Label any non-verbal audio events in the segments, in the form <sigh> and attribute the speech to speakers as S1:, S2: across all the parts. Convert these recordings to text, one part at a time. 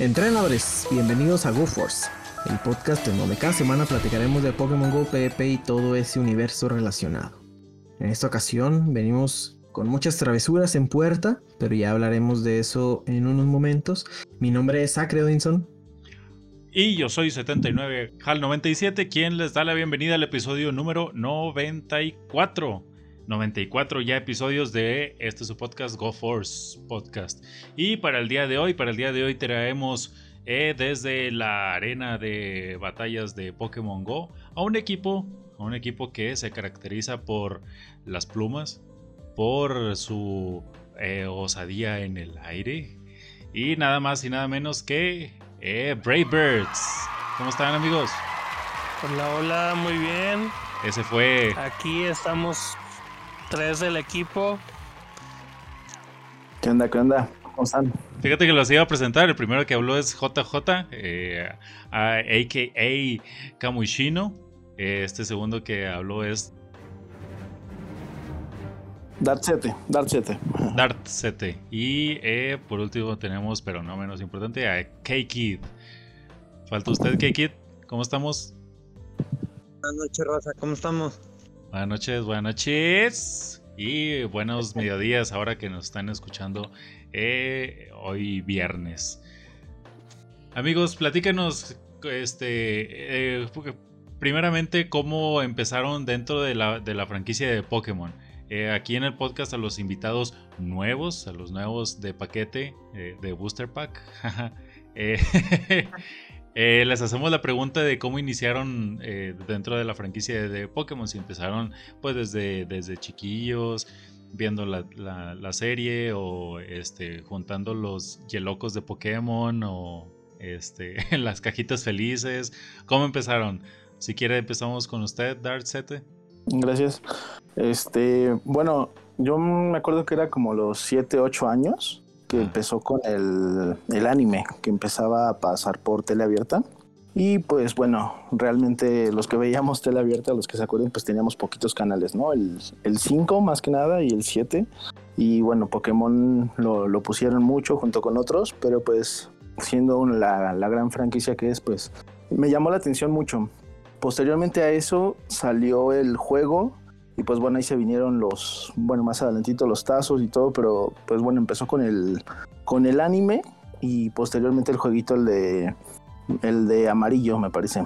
S1: Entrenadores, bienvenidos a GoForce, el podcast en donde cada semana platicaremos de Pokémon Go, PvP y todo ese universo relacionado. En esta ocasión venimos con muchas travesuras en puerta, pero ya hablaremos de eso en unos momentos. Mi nombre es Acre Odinson.
S2: Y yo soy 79 HAL97, quien les da la bienvenida al episodio número 94. 94 ya episodios de este su podcast Go Force Podcast. Y para el día de hoy, para el día de hoy traemos eh, desde la arena de batallas de Pokémon Go a un equipo, a un equipo que se caracteriza por las plumas, por su eh, osadía en el aire y nada más y nada menos que eh, Brave Birds. ¿Cómo están amigos?
S3: Hola, hola, muy bien.
S2: Ese fue.
S3: Aquí estamos tres del equipo.
S4: ¿Qué onda? ¿Qué onda? ¿Cómo están?
S2: Fíjate que los iba a presentar. El primero que habló es JJ, eh, a.k.a. Kamuishino. Este segundo que habló es
S4: Dart 7, Dart 7.
S2: Dart 7. Y eh, por último tenemos, pero no menos importante, a K-Kid. Falta usted, K-Kid. ¿Cómo estamos?
S5: Buenas noches, Raza. ¿Cómo estamos?
S2: Buenas noches, buenas noches. Y buenos mediodías ahora que nos están escuchando eh, hoy viernes. Amigos, platícanos, este, eh, primeramente, cómo empezaron dentro de la, de la franquicia de Pokémon. Eh, aquí en el podcast a los invitados nuevos, a los nuevos de paquete, de Booster Pack, <laughs> eh, les hacemos la pregunta de cómo iniciaron dentro de la franquicia de, Pokémon, si empezaron pues desde, desde chiquillos, viendo la, serie o este, juntando los yelocos de Pokémon o este, <laughs> las cajitas felices, ¿cómo empezaron? Si quiere empezamos con usted, Dart 7.
S4: Gracias. Este, bueno, yo me acuerdo que era como los 7, 8 años que empezó con el, el, anime, que empezaba a pasar por tele abierta. Y pues bueno, realmente los que veíamos tele abierta, los que se acuerdan, pues teníamos poquitos canales, ¿no? El, 5 más que nada y el 7. Y bueno, Pokémon lo, lo, pusieron mucho junto con otros, pero pues siendo la, la gran franquicia que es, pues me llamó la atención mucho. Posteriormente a eso salió el juego y pues bueno, ahí se vinieron los, bueno, más adelantito los tazos y todo, pero pues bueno, empezó con el, con el anime y posteriormente el jueguito, el de, el de amarillo, me parece.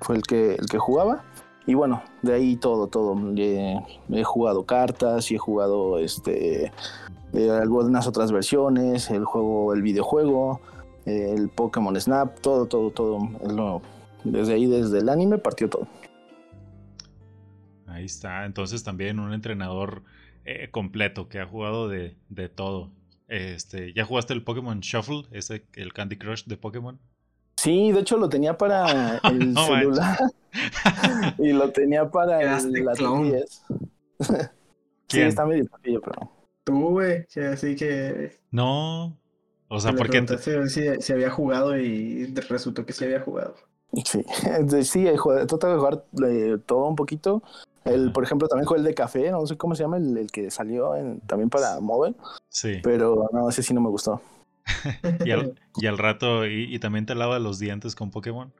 S4: Fue el que, el que jugaba. Y bueno, de ahí todo, todo. He, jugado cartas y he jugado este, eh, algunas otras versiones, el juego, el videojuego, el Pokémon Snap, todo, todo, todo. Desde ahí, desde el anime, partió todo.
S2: Ahí está. Entonces también un entrenador eh, completo que ha jugado de, todo. Este, ¿Ya jugaste el Pokémon Shuffle? Ese, el Candy Crush de Pokémon.
S4: Sí, de hecho lo tenía para <laughs> el celular. <laughs> y lo tenía para el, la <laughs> sí, está medio pequeño, pero.
S1: Tú, güey, así que.
S2: No. O sea, porque.
S1: Si, si había jugado y resultó que sí había jugado.
S4: Sí, sí, trato de jugar eh, todo un poquito. El, por ejemplo, también jugué el de café, no sé cómo se llama, el, que salió también para móvil.
S2: Sí.
S4: Pero no, ese sí no me gustó. <laughs>
S2: y, al, rato, y, también te lava los dientes con Pokémon.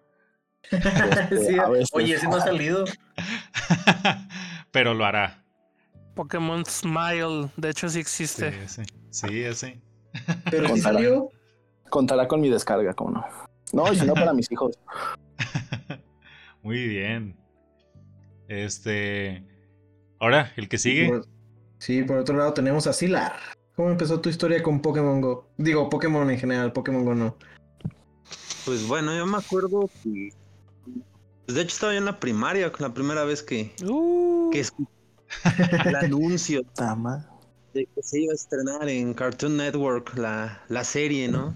S2: <laughs>
S1: sí, oye, ese no ha salido. <laughs>
S2: pero lo hará.
S3: Pokémon Smile, de hecho sí existe.
S2: Sí, sí, sí.
S1: Pero sí salió.
S4: Contará con mi descarga, ¿cómo no? No, y si no para mis hijos.
S2: Muy bien. Este. Ahora, el que sigue.
S1: Sí, por otro lado tenemos a Silar. ¿Cómo empezó tu historia con Pokémon Go? Digo, Pokémon en general, Pokémon Go no.
S5: Pues bueno, yo me acuerdo que. Pues de hecho estaba yo en la primaria, la primera vez que. Uh. que el <laughs> anuncio. De que se iba a estrenar en Cartoon Network la, la serie, ¿no?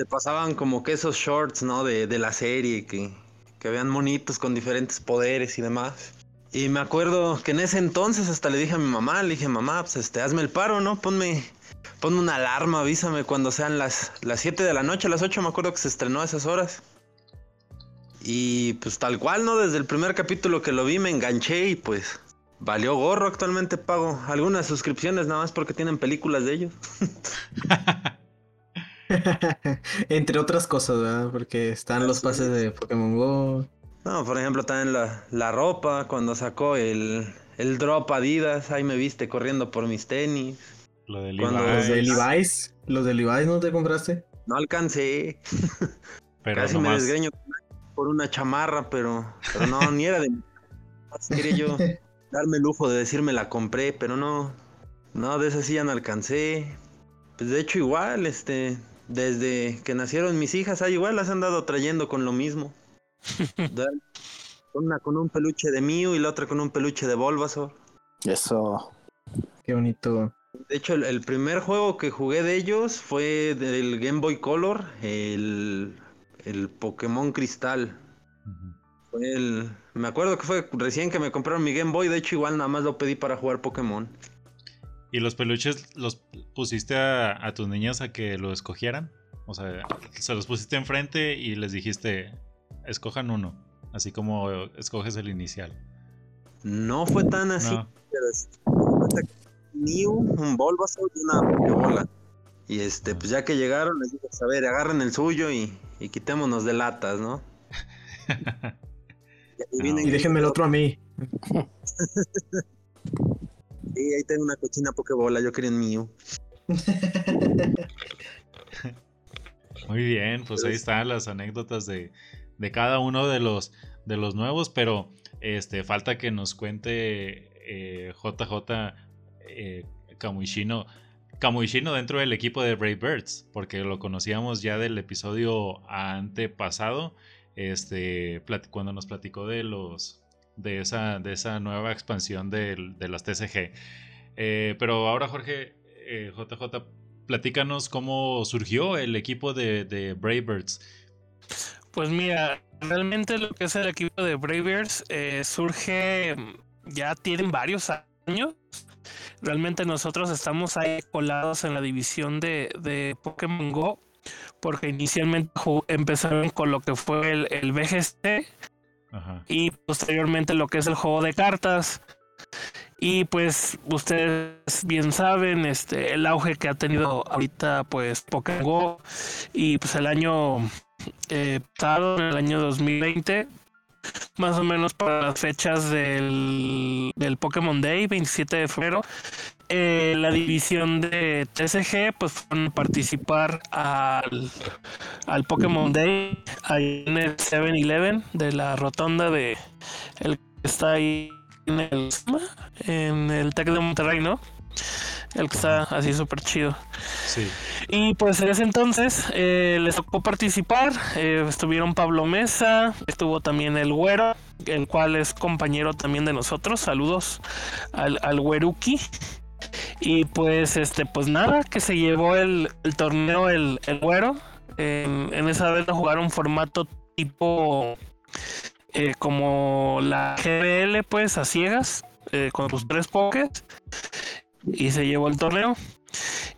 S5: te pasaban como que esos shorts, ¿no? De, de la serie, que, que habían monitos con diferentes poderes y demás. Y me acuerdo que en ese entonces hasta le dije a mi mamá, le dije, mamá, pues este, hazme el paro, ¿no? Ponme, ponme una alarma, avísame cuando sean las, las 7 de la noche, las 8 me acuerdo que se estrenó a esas horas. Y pues tal cual, ¿no? Desde el primer capítulo que lo vi me enganché y pues valió gorro. Actualmente pago algunas suscripciones nada más porque tienen películas de ellos. <laughs>
S1: Entre otras cosas, ¿verdad? Porque están los pases de Pokémon Go.
S5: No, por ejemplo, también la, la ropa, cuando sacó el, el drop Adidas, ahí me viste corriendo por mis tenis.
S2: Lo de
S1: Cuando los de Levi's, los de Levi's no te compraste.
S5: No alcancé. <laughs> Pero Casi me desgreño por una chamarra, pero, pero no, ni era de Quería yo <laughs> darme el lujo de decirme la compré, pero no. No, de esa sí ya no alcancé. Pues de hecho igual, este, desde que nacieron mis hijas, ahí igual las han dado trayendo con lo mismo. Una con un peluche de Mew y la otra con un peluche de Bulbasaur.
S4: Eso.
S1: Qué bonito.
S5: De hecho, el, primer juego que jugué de ellos fue del Game Boy Color, el, el Pokémon Cristal. Fue el, me acuerdo que fue recién que me compraron mi Game Boy, de hecho igual nada más lo pedí para jugar Pokémon.
S2: ¿Y los peluches los pusiste a, a tus niñas a que lo escogieran? O sea, se los pusiste enfrente y les dijiste, escojan uno, así como escoges el inicial.
S5: No fue tan así, pero Mew, un Bulbasaur y una Pokébola. Y este, pues ya que llegaron, les dije, a ver, agarren el suyo y, y quitémonos de latas, ¿no? <laughs>
S1: y, y déjenme el otro a mí. <laughs>
S5: sí, ahí tengo una cochina Pokébola, yo quería un Mew. <laughs>
S2: Muy bien, pues ahí están las anécdotas de, de cada uno de los, de los nuevos, pero este, falta que nos cuente JJ eh, eh, Kamuishino. Dentro del equipo de Brave Birds, porque lo conocíamos ya del episodio antepasado, este, cuando nos platicó de los de esa, de esa nueva expansión de, las TCG. Eh, pero ahora, Jorge, JJ, platícanos cómo surgió el equipo de, de Brave Birds.
S3: Pues mira, realmente lo que es el equipo de Bravers eh, surge, ya tienen varios años. Realmente nosotros estamos ahí colados en la división de, de Pokémon Go, porque inicialmente empezaron con lo que fue el, el y posteriormente lo que es el juego de cartas. Y pues ustedes bien saben este el auge que ha tenido ahorita pues Pokémon Go y pues el año eh, en el año 2020, más o menos para las fechas del, del Pokémon Day, 27 de febrero, eh, la división de TCG pues fueron a participar al, al Pokémon Day ahí en el 7-Eleven de la rotonda de el que está ahí en el en el Tec de Monterrey, ¿no? El que está así súper chido.
S2: Sí.
S3: Y pues en ese entonces eh, les tocó participar. Eh, estuvieron Pablo Mesa, estuvo también el Güero, el cual es compañero también de nosotros. Saludos al, al Güeruki. Y pues este, pues nada, que se llevó el, torneo el, el Güero. en esa vez jugaron formato tipo eh, como la GBL, pues a ciegas, con sus tres pokés y se llevó el torneo.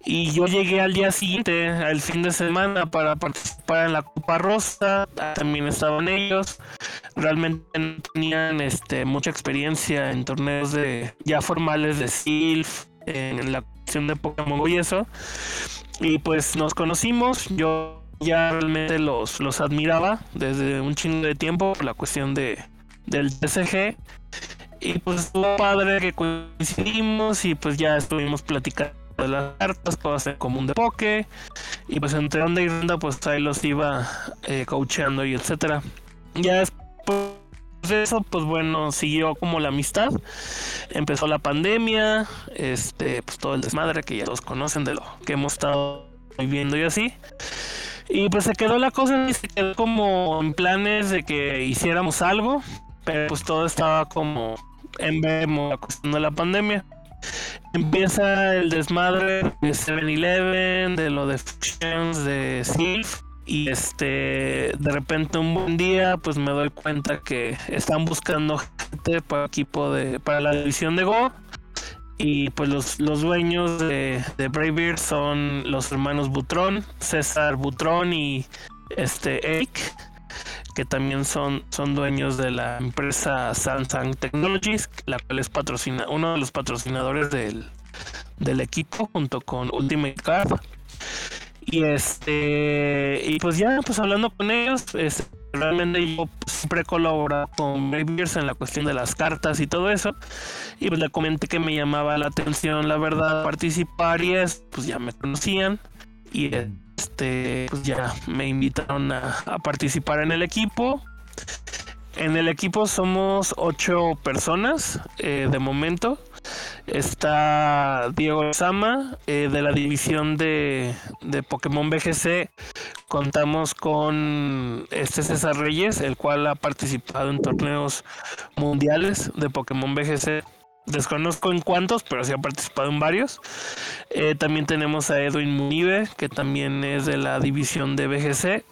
S3: Y yo llegué al día siguiente, al fin de semana, para participar en la Copa Rosa. También estaban ellos. Realmente no tenían este, mucha experiencia en torneos de ya formales de SILF, en la cuestión de Pokémon y eso. Y pues nos conocimos. Yo ya realmente los, los admiraba desde un chingo de tiempo por la cuestión de, del TCG. Y pues estuvo padre que coincidimos y pues ya estuvimos platicando de las cartas, cosas en común de poke. Y pues entre ronda y ronda pues ahí los iba eh, coacheando y etcétera. Ya después de eso, pues bueno, siguió como la amistad. Empezó la pandemia, este, pues todo el desmadre que ya todos conocen de lo que hemos estado viviendo y así. Y pues se quedó la cosa y se quedó como en planes de que hiciéramos algo, pero pues todo estaba como en vemos de la pandemia. Empieza el desmadre de 7-Eleven, de lo de Fusions, de Sylph. Y este, de repente un buen día, pues me doy cuenta que están buscando gente para equipo de, para la división de Go. Y pues los, los dueños de, de Bravebeard son los hermanos Butrón, César Butrón y este Eric que también son, son dueños de la empresa Samsung Technologies, la cual es patrocina, uno de los patrocinadores del, del equipo junto con Ultimate Card. Y este, y pues ya, pues hablando con ellos, este, realmente yo siempre he colaborado con Bears en la cuestión de las cartas y todo eso. Y pues le comenté que me llamaba la atención, la verdad, participar y es, pues ya me conocían. Y este, pues ya me invitaron a, participar en el equipo. En el equipo somos ocho personas eh, de momento. Está Diego Sama eh, de la división de, de, Pokémon BGC. Contamos con este César Reyes, el cual ha participado en torneos mundiales de Pokémon BGC. Desconozco en cuántos, pero sí ha participado en varios. Eh, también tenemos a Edwin Munive, que también es de la división de BGC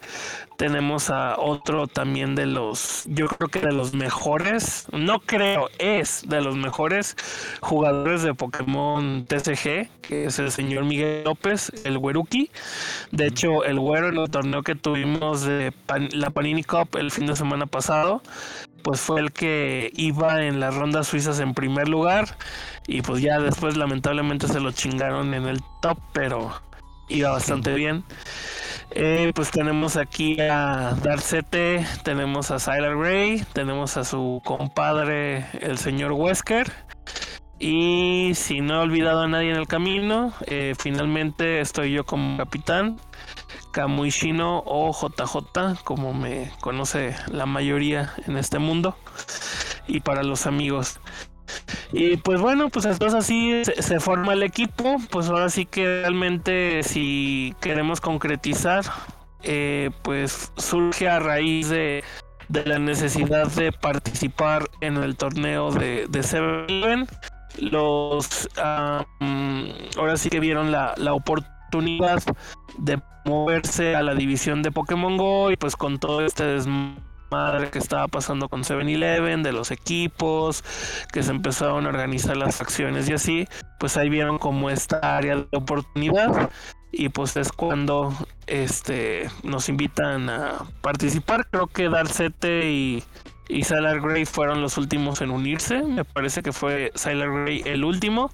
S3: tenemos a otro también de los, yo creo que de los mejores, no creo, es de los mejores jugadores de Pokémon TCG, que es el señor Miguel López, el Weruki. De hecho, el Güero en el torneo que tuvimos de la Panini Cup el fin de semana pasado, pues fue el que iba en las rondas suizas en primer lugar y pues ya después lamentablemente se lo chingaron en el top, pero iba bastante bien. Eh, pues tenemos aquí a Darcete, tenemos a Sylar Gray, tenemos a su compadre, el señor Wesker. Y si no he olvidado a nadie en el camino, eh, finalmente estoy yo como capitán, Kamuishino o JJ, como me conoce la mayoría en este mundo. Y para los amigos. Y pues bueno, pues entonces así se, forma el equipo. Pues ahora sí que realmente si queremos concretizar, eh, pues surge a raíz de, la necesidad de participar en el torneo de, de Seven. Los ahora sí que vieron la, la oportunidad de moverse a la división de Pokémon Go y pues con todo este desmadre madre que estaba pasando con 7-Eleven, de los equipos, que se empezaron a organizar las facciones y así, pues ahí vieron como esta área de oportunidad y pues es cuando este nos invitan a participar. Creo que Darcete y, y Gray fueron los últimos en unirse. Me parece que fue Sailor Gray el último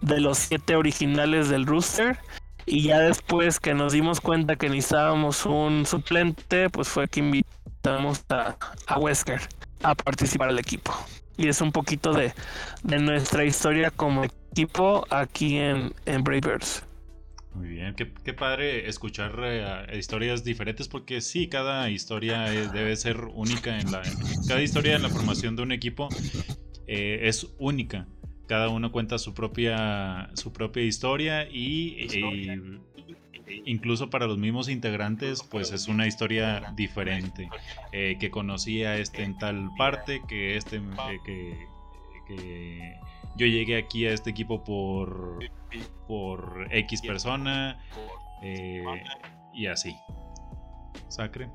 S3: de los siete originales del rooster. Y ya después que nos dimos cuenta que necesitábamos un suplente, pues fue que invitamos a, a Wesker a participar al equipo. Y es un poquito de, nuestra historia como equipo aquí en, en Bravers.
S2: Muy bien, qué, padre escuchar eh, historias diferentes porque sí, cada historia debe ser única en la... Cada historia en la formación de un equipo eh, es única cada uno cuenta su propia, su propia historia y, incluso para los mismos integrantes pues es una historia diferente. Eh, que conocía este en tal parte, que este eh, que, yo llegué aquí a este equipo por, por X persona eh, y así. Sacre.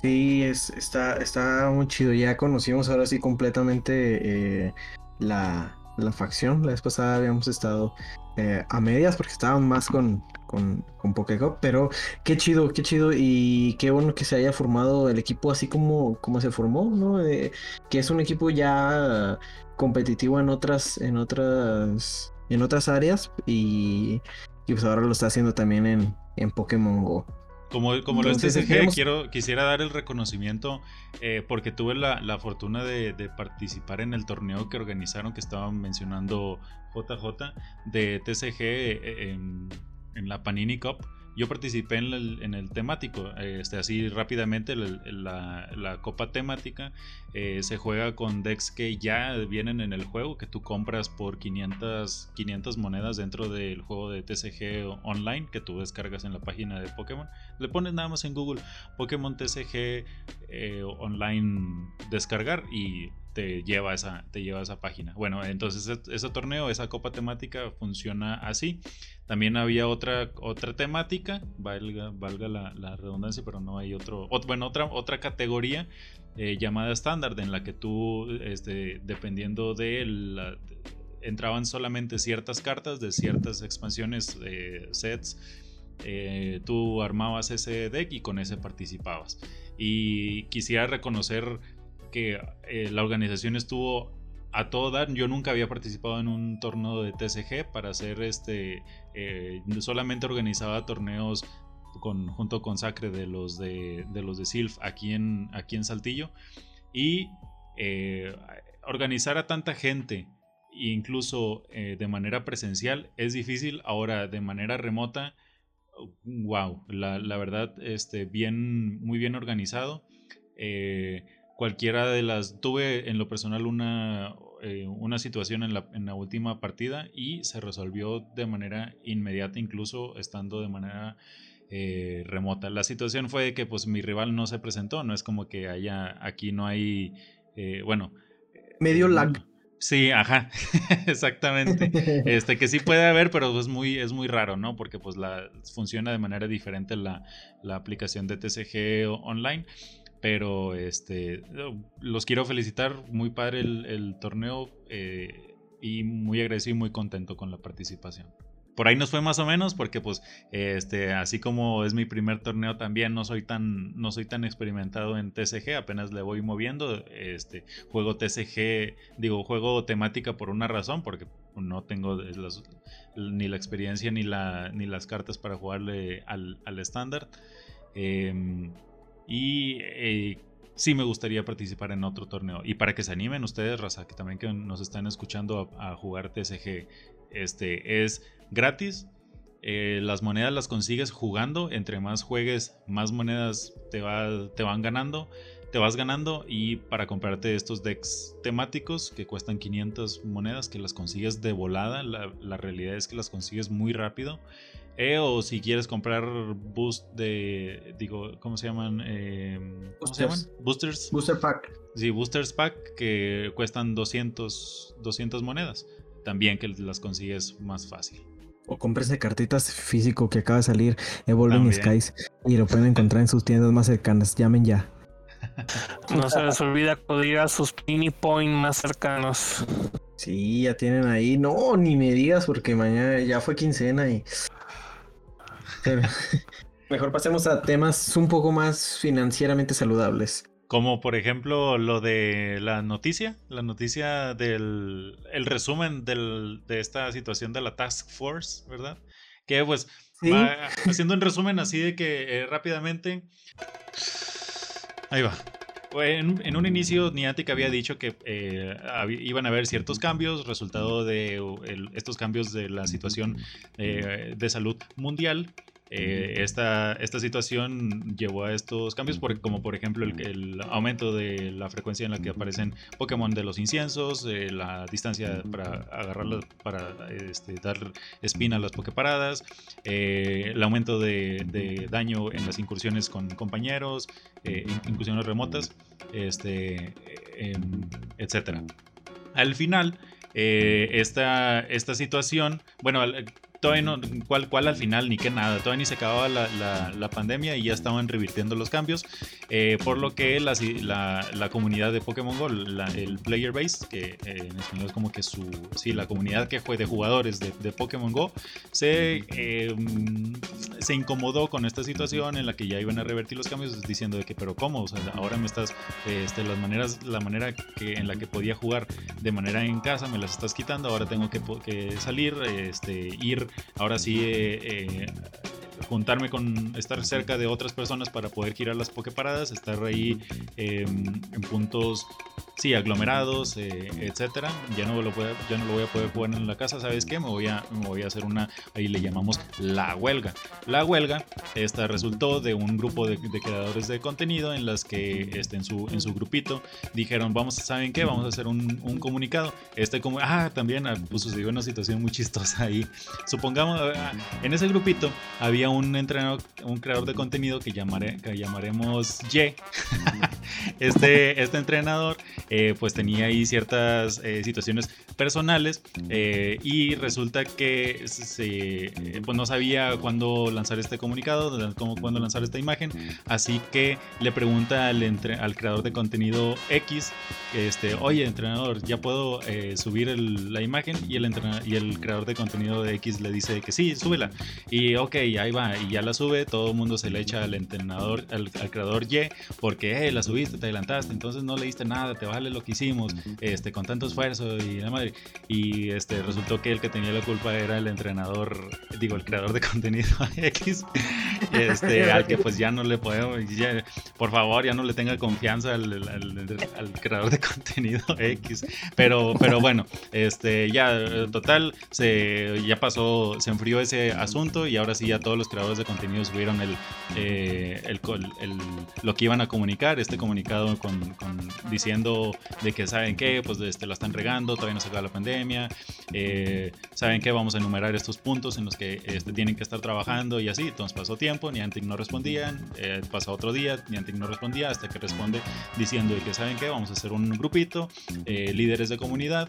S1: Sí, es, está, está muy chido. Ya conocimos ahora sí completamente la, la facción. La vez pasada habíamos estado eh, a medias porque estaban más con, con, con pero qué chido, qué chido y qué bueno que se haya formado el equipo así como, como se formó, ¿no? que es un equipo ya competitivo en otras, en otras, en otras áreas y, y pues ahora lo está haciendo también en, en Pokémon Go.
S2: Como, como lo es TCG, quiero, quisiera dar el reconocimiento eh, porque tuve la, fortuna de, participar en el torneo que organizaron, que estaban mencionando JJ, de TCG eh, en, en la Panini Cup. Yo participé en el, temático, este, así rápidamente, la, copa temática eh, se juega con decks que ya vienen en el juego, que tú compras por 500, 500 monedas dentro del juego de TCG online, que tú descargas en la página de Pokémon. Le pones nada más en Google Pokémon TCG eh, online descargar y te lleva a esa, te lleva esa página. Bueno, entonces ese torneo, esa copa temática funciona así. También había otra, otra temática, valga, valga la, redundancia, pero no hay otro, bueno, otra, otra categoría eh, llamada estándar en la que tú, este, dependiendo de la, entraban solamente ciertas cartas de ciertas expansiones, de sets. Eh, tú armabas ese deck y con ese participabas. Y quisiera reconocer que eh, la organización estuvo a todo dar. Yo nunca había participado en un torneo de TCG para hacer este. Eh, solamente organizaba torneos junto con Sacre de los de, los de Silf aquí en, aquí en Saltillo. Y eh, organizar a tanta gente, incluso eh, de manera presencial, es difícil. Ahora, de manera remota, wow, la, verdad, este, bien, muy bien organizado. Cualquiera de las. Tuve en lo personal una, eh, una situación en la, en la, última partida y se resolvió de manera inmediata, incluso estando de manera eh, remota. La situación fue que pues mi rival no se presentó, no es como que haya. Aquí no hay. bueno.
S1: Medio lag.
S2: Sí, ajá, <laughs> exactamente. <laughs> Este que sí puede haber, pero es muy, es muy raro, ¿no? Porque pues la funciona de manera diferente la, la aplicación de TCG online. Pero este, los quiero felicitar, muy padre el, torneo eh, y muy agradecido y muy contento con la participación. Por ahí nos fue más o menos porque pues este así como es mi primer torneo también no soy tan no soy tan experimentado en TCG, apenas le voy moviendo, este juego TCG, digo, juego temática por una razón porque no tengo ni la experiencia ni la ni las cartas para jugarle al, estándar. Em, y eh, sí me gustaría participar en otro torneo. Y para que se animen ustedes, Raza, que también que nos están escuchando a, jugar TSG, este es gratis. Eh, las monedas las consigues jugando. Entre más juegues, más monedas te, va, te van ganando. Te vas ganando y para comprarte estos decks temáticos que cuestan 500 monedas, que las consigues de volada, la, la realidad es que las consigues muy rápido. E o si quieres comprar boost de, digo, ¿cómo se llaman? Eh, ¿Cómo se llaman? Boosters.
S1: Booster pack.
S2: Sí, boosters pack que cuestan 200, 200 monedas. También que las consigues más fácil.
S1: O de cartitas físico que acaba de salir Evolving Skies y lo pueden encontrar en sus tiendas más cercanas. Llamen ya. <laughs>
S3: No se les olvida acudir a sus mini point más cercanos.
S1: Sí, ya tienen ahí. No, ni me digas porque mañana ya fue quincena y <laughs> Mejor pasemos a temas un poco más financieramente saludables.
S2: Como por ejemplo lo de la noticia, la noticia del el resumen de esta situación de la Task Force, ¿verdad? Que pues haciendo un resumen así de que eh, rápidamente... Ahí va. En, un inicio, Niantic había dicho que eh, iban a haber ciertos cambios, resultado de estos cambios de la situación eh, de salud mundial eh, esta, esta situación llevó a estos cambios, como por ejemplo el, aumento de la frecuencia en la que aparecen Pokémon de los inciensos, eh, la distancia para agarrarlos, para este, dar espina a las Poképaradas, eh, el aumento de, daño en las incursiones con compañeros, incursiones remotas, este, em, etc. Al final, esta, esta situación, bueno, todavía no, cuál, cuál al final, ni que nada, todavía ni se acababa la, la, pandemia y ya estaban revirtiendo los cambios, eh, por lo que la, la, comunidad de Pokémon Go, el player base, que eh, en español es como que su, sí, la comunidad que fue de jugadores de, de Pokémon Go, se, em, se incomodó con esta situación en la que ya iban a revertir los cambios, diciendo de que, pero ¿cómo? O sea, ahora me estás, este, las maneras, la manera que, en la que podía jugar de manera en casa, me las estás quitando, ahora tengo que, que salir, este, ir ahora sí eh, eh, juntarme con estar cerca de otras personas para poder girar las pokeparadas, estar ahí em, en puntos sí, aglomerados, eh, etcétera. Ya no, lo voy a, ya no lo voy a poder jugar en la casa, ¿sabes qué? Me voy a, me voy a hacer una, ahí le llamamos la huelga. La huelga, esta resultó de un grupo de, creadores de contenido en las que este, en, su, en su grupito dijeron, vamos, ¿saben qué? Vamos a hacer un, un comunicado. Este como, ah, también ah, pues, sucedió una situación muy chistosa ahí. Supongamos, ah, en ese grupito había un entrenador, un creador de contenido que, llamaré, que llamaremos Y. <laughs> este, este entrenador eh, pues tenía ahí ciertas eh, situaciones personales eh, y resulta que se, pues no sabía cuándo lanzar este comunicado, cómo, cuándo lanzar esta imagen, así que le pregunta al, al creador de contenido X, este, oye entrenador, ya puedo subir la imagen y el, y el creador de contenido de X le dice que sí, súbela. Y ok, ahí va y ya la sube, todo el mundo se le echa al entrenador, al, creador Y, porque la subiste, te adelantaste, entonces no leíste nada, te vale lo que hicimos, este, con tanto esfuerzo y la madre. Y este, resultó que el que tenía la culpa era el entrenador, digo, el creador de contenido <laughs> X, este, al que pues ya no le podemos, por favor, ya no le tenga confianza al, al, creador de contenido <laughs> X. Pero, pero bueno, este, ya, total, se, ya pasó, se enfrió ese asunto y ahora sí ya todos los creadores de contenido subieron el, eh, el, lo que iban a comunicar, este comunicado con, diciendo de que saben que pues este, la están regando, todavía no se acaba la pandemia, eh, saben que vamos a enumerar estos puntos en los que este, tienen que estar trabajando y así, entonces pasó tiempo, Niantic no respondían, eh, pasó otro día, Niantic no respondía hasta que responde diciendo que saben que vamos a hacer un grupito, líderes de comunidad,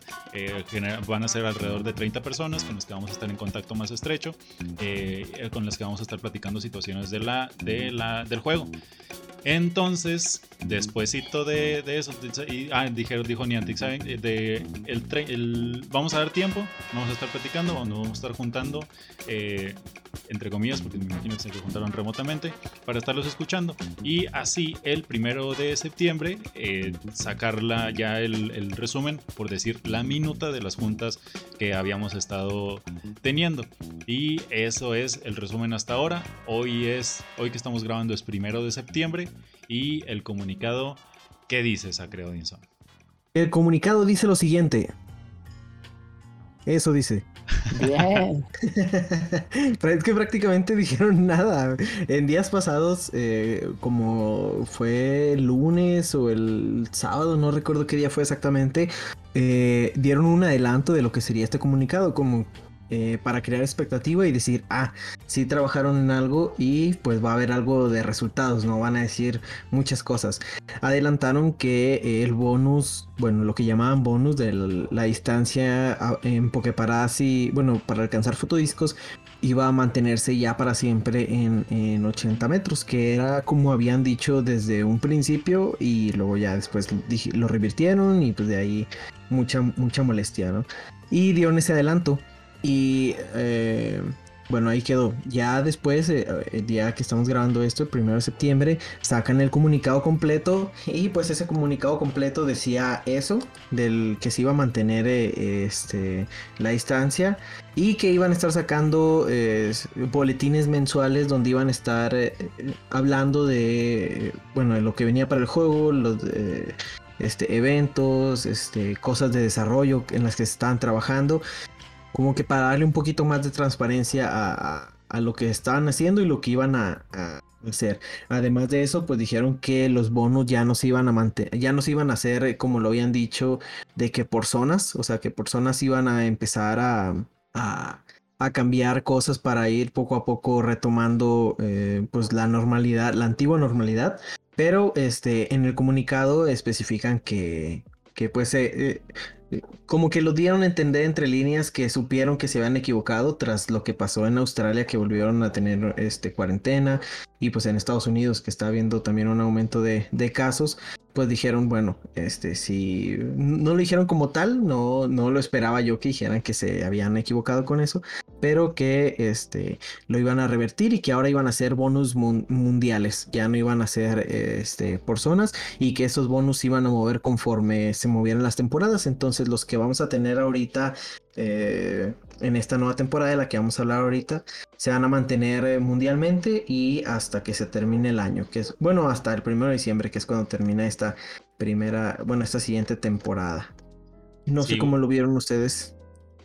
S2: van a ser alrededor de 30 personas con las que vamos a estar en contacto más estrecho, con las que vamos a estar platicando situaciones de la, de la, del juego. Entonces, despuésito de, de eso, y, ah, dijeron, dijo Niantic, ¿saben? Eh, de, el, el, vamos a dar tiempo, vamos a estar platicando, vamos a estar juntando, eh, entre comillas, porque me imagino que se juntaron remotamente, para estarlos escuchando. Y así, el primero de septiembre, eh, sacarla ya el, el, resumen, por decir, la minuta de las juntas que habíamos estado teniendo. Y eso es el resumen hasta ahora. Hoy es, hoy que estamos grabando es primero de septiembre y el comunicado, ¿qué dice Sacre Odinson?
S1: El comunicado dice lo siguiente. Eso dice. Bien. <laughs> Pero es que prácticamente <laughs> dijeron nada. En días pasados, eh, como fue el lunes o el sábado, no recuerdo qué día fue exactamente, eh, dieron un adelanto de lo que sería este comunicado, como eh, para crear expectativa y decir, ah, sí trabajaron en algo y pues va a haber algo de resultados, no van a decir muchas cosas. Adelantaron que el bonus, bueno, lo que llamaban bonus de la distancia ah, en Pokeparasi, bueno, para alcanzar fotodiscos, iba a mantenerse ya para siempre en, en 80 metros, que era como habían dicho desde un principio y luego ya después lo revirtieron y pues de ahí mucha, mucha molestia, ¿no? Y dieron ese adelanto. Y eh, bueno, ahí quedó. Ya después, eh, el día que estamos grabando esto, el primero de septiembre, sacan el comunicado completo. Y pues ese comunicado completo decía eso, del que se iba a mantener eh, este, la distancia. Y que iban a estar sacando boletines mensuales donde iban a estar hablando de, bueno, de lo que venía para el juego, los este, eventos, este, cosas de desarrollo en las que se estaban trabajando como que para darle un poquito más de transparencia a, lo que estaban haciendo y lo que iban a, hacer. Además de eso, pues dijeron que los bonos ya no se iban a mantener, ya no se iban a hacer eh, como lo habían dicho, de que por zonas, o sea, que por zonas iban a empezar a, a, cambiar cosas para ir poco a poco retomando eh, pues la normalidad, la antigua normalidad. Pero este, en el comunicado especifican que, que pues eh, como que lo dieron a entender entre líneas que supieron que se habían equivocado tras lo que pasó en Australia que volvieron a tener este cuarentena y pues en Estados Unidos que está habiendo también un aumento de, de casos pues dijeron, bueno, este, si no lo dijeron como tal, no, no lo esperaba yo que dijeran que se habían equivocado con eso, pero que este, lo iban a revertir y que ahora iban a ser bonus mundiales, ya no iban a ser este, por zonas y que esos bonus iban a mover conforme se movieran las temporadas. Entonces los que vamos a tener ahorita eh, en esta nueva temporada de la que vamos a hablar ahorita se van a mantener eh, mundialmente y hasta que se termine el año, que es bueno hasta el primero de diciembre, que es cuando termina esta primera, bueno, esta siguiente temporada. No sé cómo lo vieron ustedes.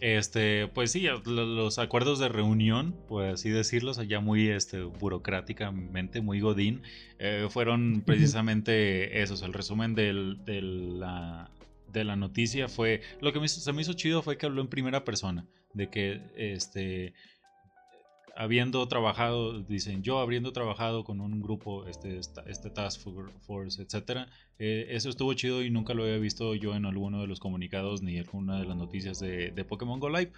S2: Este, pues sí, los acuerdos de reunión, pues así decirlos, allá muy este, burocráticamente, muy godín, eh, fueron precisamente esos, el resumen del, de, la, de la noticia fue, lo que se me hizo chido fue que habló en primera persona, de que este, habiendo trabajado, dicen yo habiendo trabajado con un grupo, este, este Task Force, etcétera, eh, eso estuvo chido y nunca lo había visto yo en alguno de los comunicados ni en alguna de las noticias de, de Pokémon Go Live.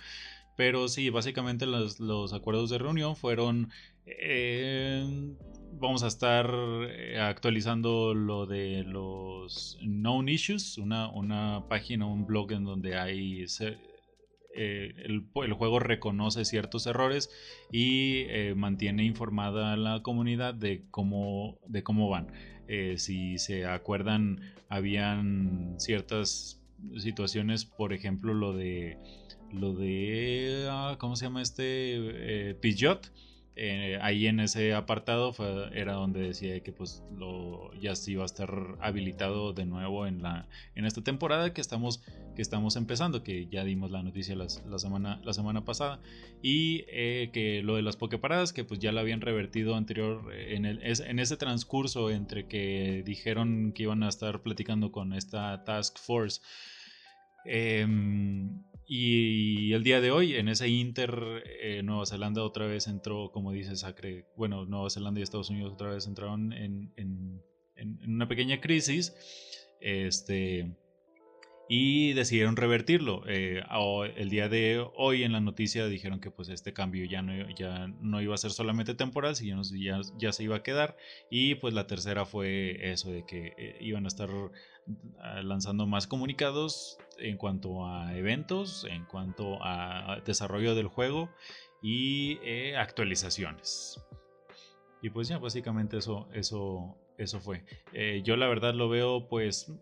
S2: Pero sí, básicamente los, los acuerdos de reunión fueron... Eh, vamos a estar eh, actualizando lo de los known issues, una, una página, un blog en donde hay eh, el, juego reconoce ciertos errores y eh, mantiene informada a la comunidad de cómo, de cómo van. si se acuerdan, habían ciertas situaciones, por ejemplo, lo de lo de ah, ¿cómo se llama este? Pidgeot eh, ahí en ese apartado era donde decía que pues lo, ya se iba a estar habilitado de nuevo en, la, en esta temporada que estamos, que estamos empezando, que ya dimos la noticia la, semana, la semana pasada, y eh, que lo de las pokeparadas, que pues ya lo habían revertido anterior eh, en, el, en ese transcurso entre que dijeron que iban a estar platicando con esta Task Force. Em, y el día de hoy, en ese Inter, eh, Nueva Zelanda otra vez entró, como dice Sacre, bueno, Nueva Zelanda y Estados Unidos otra vez entraron en, en, en una pequeña crisis. Este, y decidieron revertirlo. Eh, el día de hoy en la noticia dijeron que pues este cambio ya no, ya no iba a ser solamente temporal, sino ya, ya se iba a quedar. Y pues la tercera fue eso de que eh, iban a estar ah, lanzando más comunicados en cuanto a eventos, en cuanto a desarrollo del juego y eh, actualizaciones. Y pues ya básicamente eso, eso, eso fue. yo la verdad lo veo pues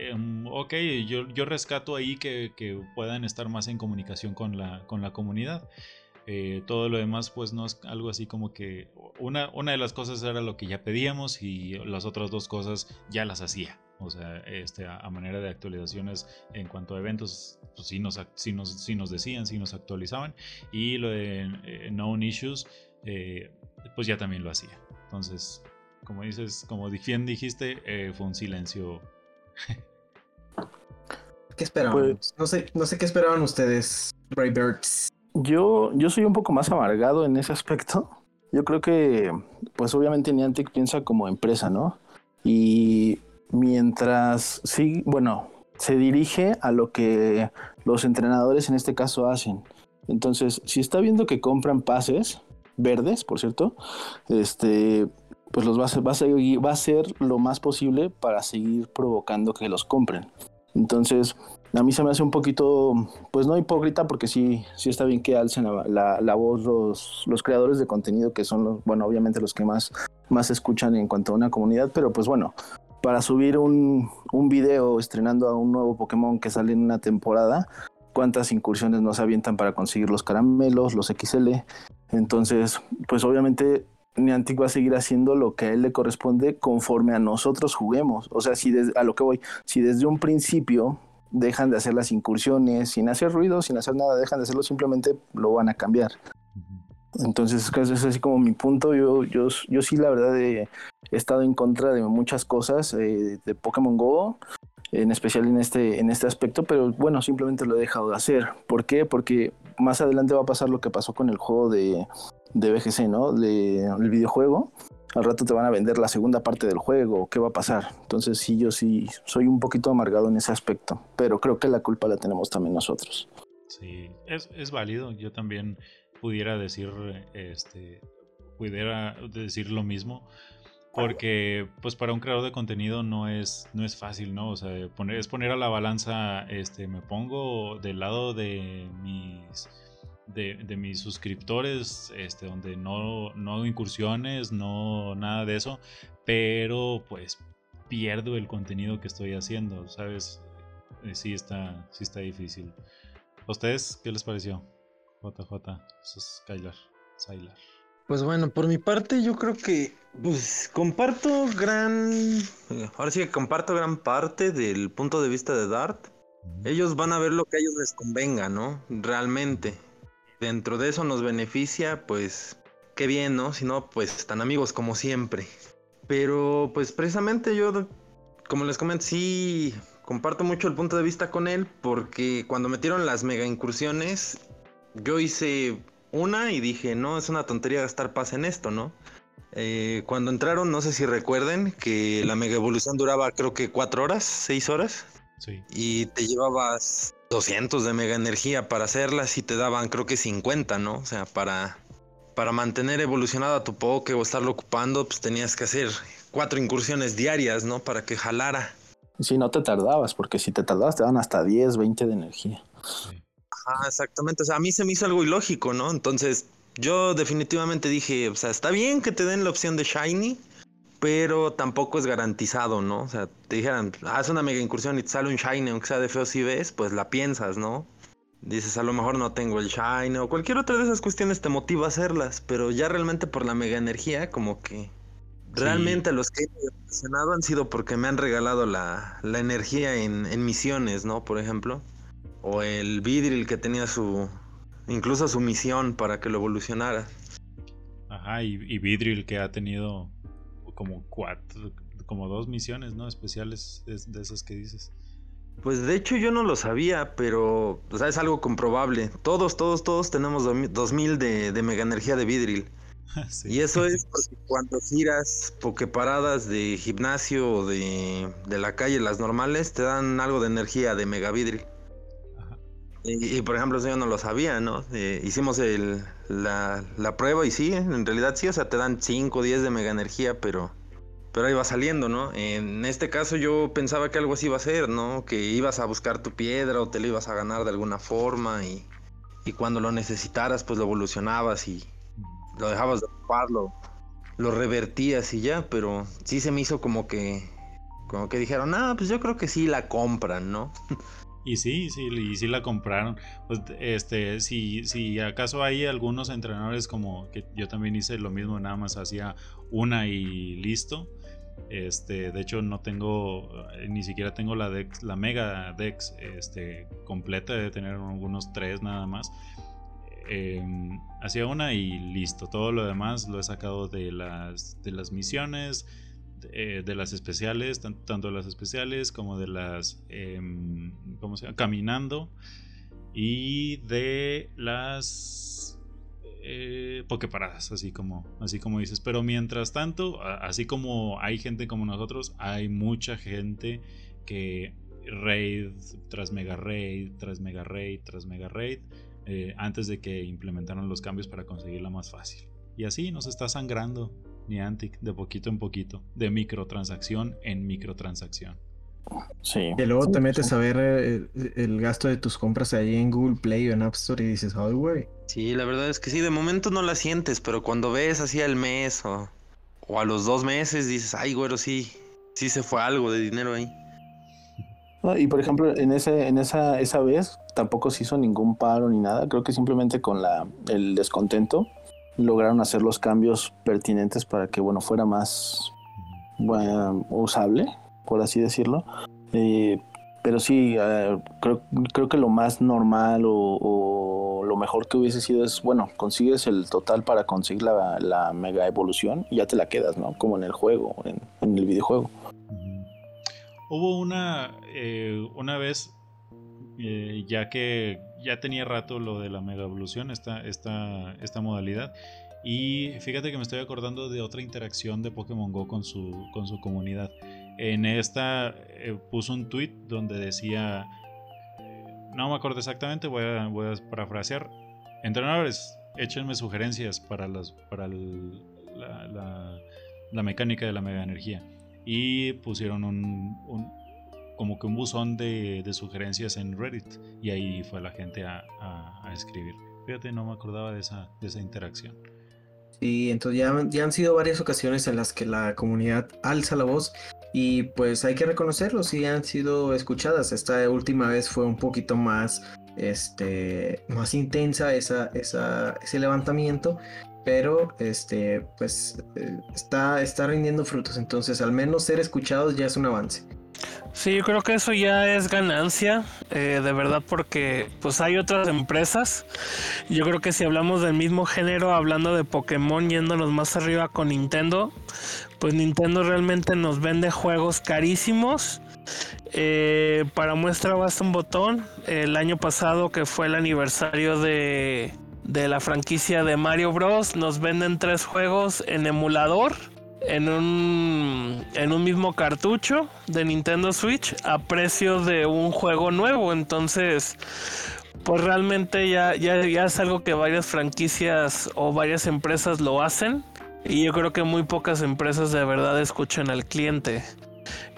S2: Em, ok, yo, yo, rescato ahí que, puedan estar más en comunicación con la, con la comunidad. Eh, todo lo demás, pues no es algo así como que una, una de las cosas era lo que ya pedíamos y las otras dos cosas ya las hacía. O sea, este, a, manera de actualizaciones en cuanto a eventos, pues sí nos, sí nos, sí nos decían, sí nos actualizaban. Y lo de eh, known issues, eh, pues ya también lo hacía. Entonces, como dices, como bien dijiste, fue un silencio
S1: ¿Qué esperaban? Pues, no, sé, no sé qué esperaban ustedes, Braybirds.
S4: Yo, yo soy un poco más amargado en ese aspecto. Yo creo que, pues obviamente Niantic piensa como empresa, ¿no? Y mientras sí, bueno, se dirige a lo que los entrenadores en este caso hacen. Entonces, si está viendo que compran pases verdes, por cierto, este, pues los va a, hacer, va, a va a hacer lo más posible para seguir provocando que los compren. Entonces, a mí se me hace un poquito, pues no hipócrita, porque sí, sí está bien que alcen la, la, voz los, los, creadores de contenido, que son, los, bueno, obviamente los que más, más escuchan en cuanto a una comunidad, pero pues bueno, para subir un, un video estrenando a un nuevo Pokémon que sale en una temporada, cuántas incursiones nos avientan para conseguir los caramelos, los XL. Entonces, pues obviamente Niantic va a seguir haciendo lo que a él le corresponde conforme a nosotros juguemos. O sea, si a lo que voy, si desde un principio dejan de hacer las incursiones sin hacer ruido, sin hacer nada, dejan de hacerlo, simplemente lo van a cambiar. Entonces, es así como mi punto. Yo, yo, yo sí, la verdad, he, estado en contra de muchas cosas eh, de Pokémon Go, en especial en este, en este aspecto, pero bueno, simplemente lo he dejado de hacer. ¿Por qué? Porque más adelante va a pasar lo que pasó con el juego de, de BGC, ¿no? De, el videojuego. Al rato te van a vender la segunda parte del juego, ¿qué va a pasar? Entonces sí, yo sí soy un poquito amargado en ese aspecto, pero creo que la culpa la tenemos también nosotros.
S2: Sí, es, es válido. Yo también pudiera decir, este, pudiera decir lo mismo. Porque, pues, para un creador de contenido no es, no es fácil, ¿no? O sea, poner, es poner a la balanza, este, me pongo del lado de mis de, mis suscriptores, este, donde no, no hago incursiones, no nada de eso, pero pues pierdo el contenido que estoy haciendo, ¿sabes? Eh, sí está, sí está difícil. ¿A ustedes qué les pareció? JJ, Skylar, Skylar.
S5: Pues bueno, por mi parte yo creo que pues comparto gran ahora sí que comparto gran parte del punto de vista de Dart. Ellos van a ver lo que a ellos les convenga, ¿no? Realmente dentro de eso nos beneficia, pues qué bien, ¿no? Si no, pues están amigos como siempre. Pero pues precisamente yo, como les comento, sí comparto mucho el punto de vista con él porque cuando metieron las mega incursiones, yo hice una y dije, no, es una tontería gastar paz en esto, ¿no? Eh, cuando entraron, no sé si recuerden que la mega evolución duraba creo que cuatro horas, seis horas. Sí. Y te llevabas 200 de mega energía para hacerlas y te daban creo que 50, ¿no? O sea, para, para mantener evolucionado a tu Poké o estarlo ocupando, pues tenías que hacer cuatro incursiones diarias, ¿no? Para que jalara.
S4: Si no te tardabas, porque si te tardabas te daban hasta 10, 20 de energía.
S5: Ajá, exactamente. O sea, a mí se me hizo algo ilógico, ¿no? Entonces, yo definitivamente dije, o sea, está bien que te den la opción de Shiny, pero tampoco es garantizado, ¿no? O sea, te dijeran, haz una mega incursión y te sale un Shiny, aunque sea de feo si ves, pues la piensas, ¿no? Dices, a lo mejor no tengo el Shiny o cualquier otra de esas cuestiones te motiva a hacerlas, pero ya realmente por la mega energía, como que realmente los que he mencionado han sido porque me han regalado la, la energía en, en, misiones, ¿no? Por ejemplo, o el Vidril que tenía su, incluso su misión para que lo evolucionara.
S2: Ajá, y, y Vidril que ha tenido como cuatro, como dos misiones, ¿no? Especiales de, esas que dices.
S5: Pues de hecho yo no lo sabía, pero o sea, es algo comprobable. Todos, todos, todos tenemos 2000 de, de mega energía de Vidril. <laughs> Y eso es porque cuando giras pokeparadas de gimnasio o de, de, la calle, las normales, te dan algo de energía de mega Vidril. Y, por ejemplo, eso yo no lo sabía, ¿no? Eh, hicimos el, la, la, prueba y sí, en realidad sí, o sea, te dan 5 o 10 de mega energía, pero, pero ahí va saliendo, ¿no? En este caso yo pensaba que algo así iba a ser, ¿no? Que ibas a buscar tu piedra o te lo ibas a ganar de alguna forma y, y cuando lo necesitaras, pues lo evolucionabas y lo dejabas de ocuparlo, lo revertías y ya, pero sí se me hizo como que, como que dijeron, ah, pues yo creo que sí la compran, ¿no? <laughs>
S2: Y sí, sí, y sí la compraron. Pues, este, si, si acaso hay algunos entrenadores como que yo también hice lo mismo, nada más hacía una y listo. Este, de hecho no tengo, eh, ni siquiera tengo la Dex, la Mega Dex, este, completa, de tener algunos tres nada más. Em, hacía una y listo. Todo lo demás lo he sacado de las, de las misiones eh, de las especiales, tanto de las especiales como de las, em, ¿cómo se llama? Caminando y de las eh, pokeparadas, así como, así como dices. Pero mientras tanto, así como hay gente como nosotros, hay mucha gente que raid tras mega raid, tras mega raid, tras mega raid, eh, antes de que implementaran los cambios para conseguirla más fácil. Y así nos está sangrando Niantic de poquito en poquito, de microtransacción en microtransacción.
S1: Sí. Y luego te metes a ver eh, el, gasto de tus compras ahí en Google Play o en App Store y dices, ay, güey.
S5: Sí, la verdad es que sí, de momento no la sientes, pero cuando ves así al mes o, o a los dos meses dices, ay, güero, sí, sí se fue algo de dinero ahí.
S4: y por ejemplo, en ese, en esa, esa vez tampoco se hizo ningún paro ni nada. Creo que simplemente con la, el descontento lograron hacer los cambios pertinentes para que bueno fuera más usable por así decirlo. Eh, pero sí eh, creo, creo, que lo más normal o, lo mejor que hubiese sido es bueno consigues el total para conseguir la, mega evolución y ya te la quedas no como en el juego en, el videojuego.
S2: Hubo una eh, una vez ya que ya tenía rato lo de la mega evolución, esta, esta, esta modalidad. Y fíjate que me estoy acordando de otra interacción de Pokémon Go con su, con su comunidad. En esta eh, puso un tweet donde decía, no me acuerdo exactamente, voy a, voy a parafrasear, entrenadores, échenme sugerencias para, las, para la, la, mecánica de la mega energía. Y pusieron un, como que un buzón de, sugerencias en Reddit y ahí fue la gente a, escribir. Fíjate, no me acordaba de esa, de esa interacción.
S1: Sí, entonces ya, ya han sido varias ocasiones en las que la comunidad alza la voz y pues hay que reconocerlo, sí han sido escuchadas. Esta última vez fue un poquito más, este, más intensa esa, esa, ese levantamiento, pero este, pues eh, está, está rindiendo frutos. Entonces, al menos ser escuchados ya es un avance.
S3: Sí, yo creo que eso ya es ganancia, eh, de verdad, porque pues hay otras empresas. Yo creo que si hablamos del mismo género, hablando de Pokémon yéndonos más arriba con Nintendo, pues Nintendo realmente nos vende juegos carísimos. Eh, para muestra basta un botón. El año pasado, que fue el aniversario de, de la franquicia de Mario Bros, nos venden tres juegos en emulador en un, en un mismo cartucho de Nintendo Switch a precio de un juego nuevo. Entonces, pues realmente ya, ya, ya es algo que varias franquicias o varias empresas lo hacen. Y yo creo que muy pocas empresas de verdad escuchan al cliente.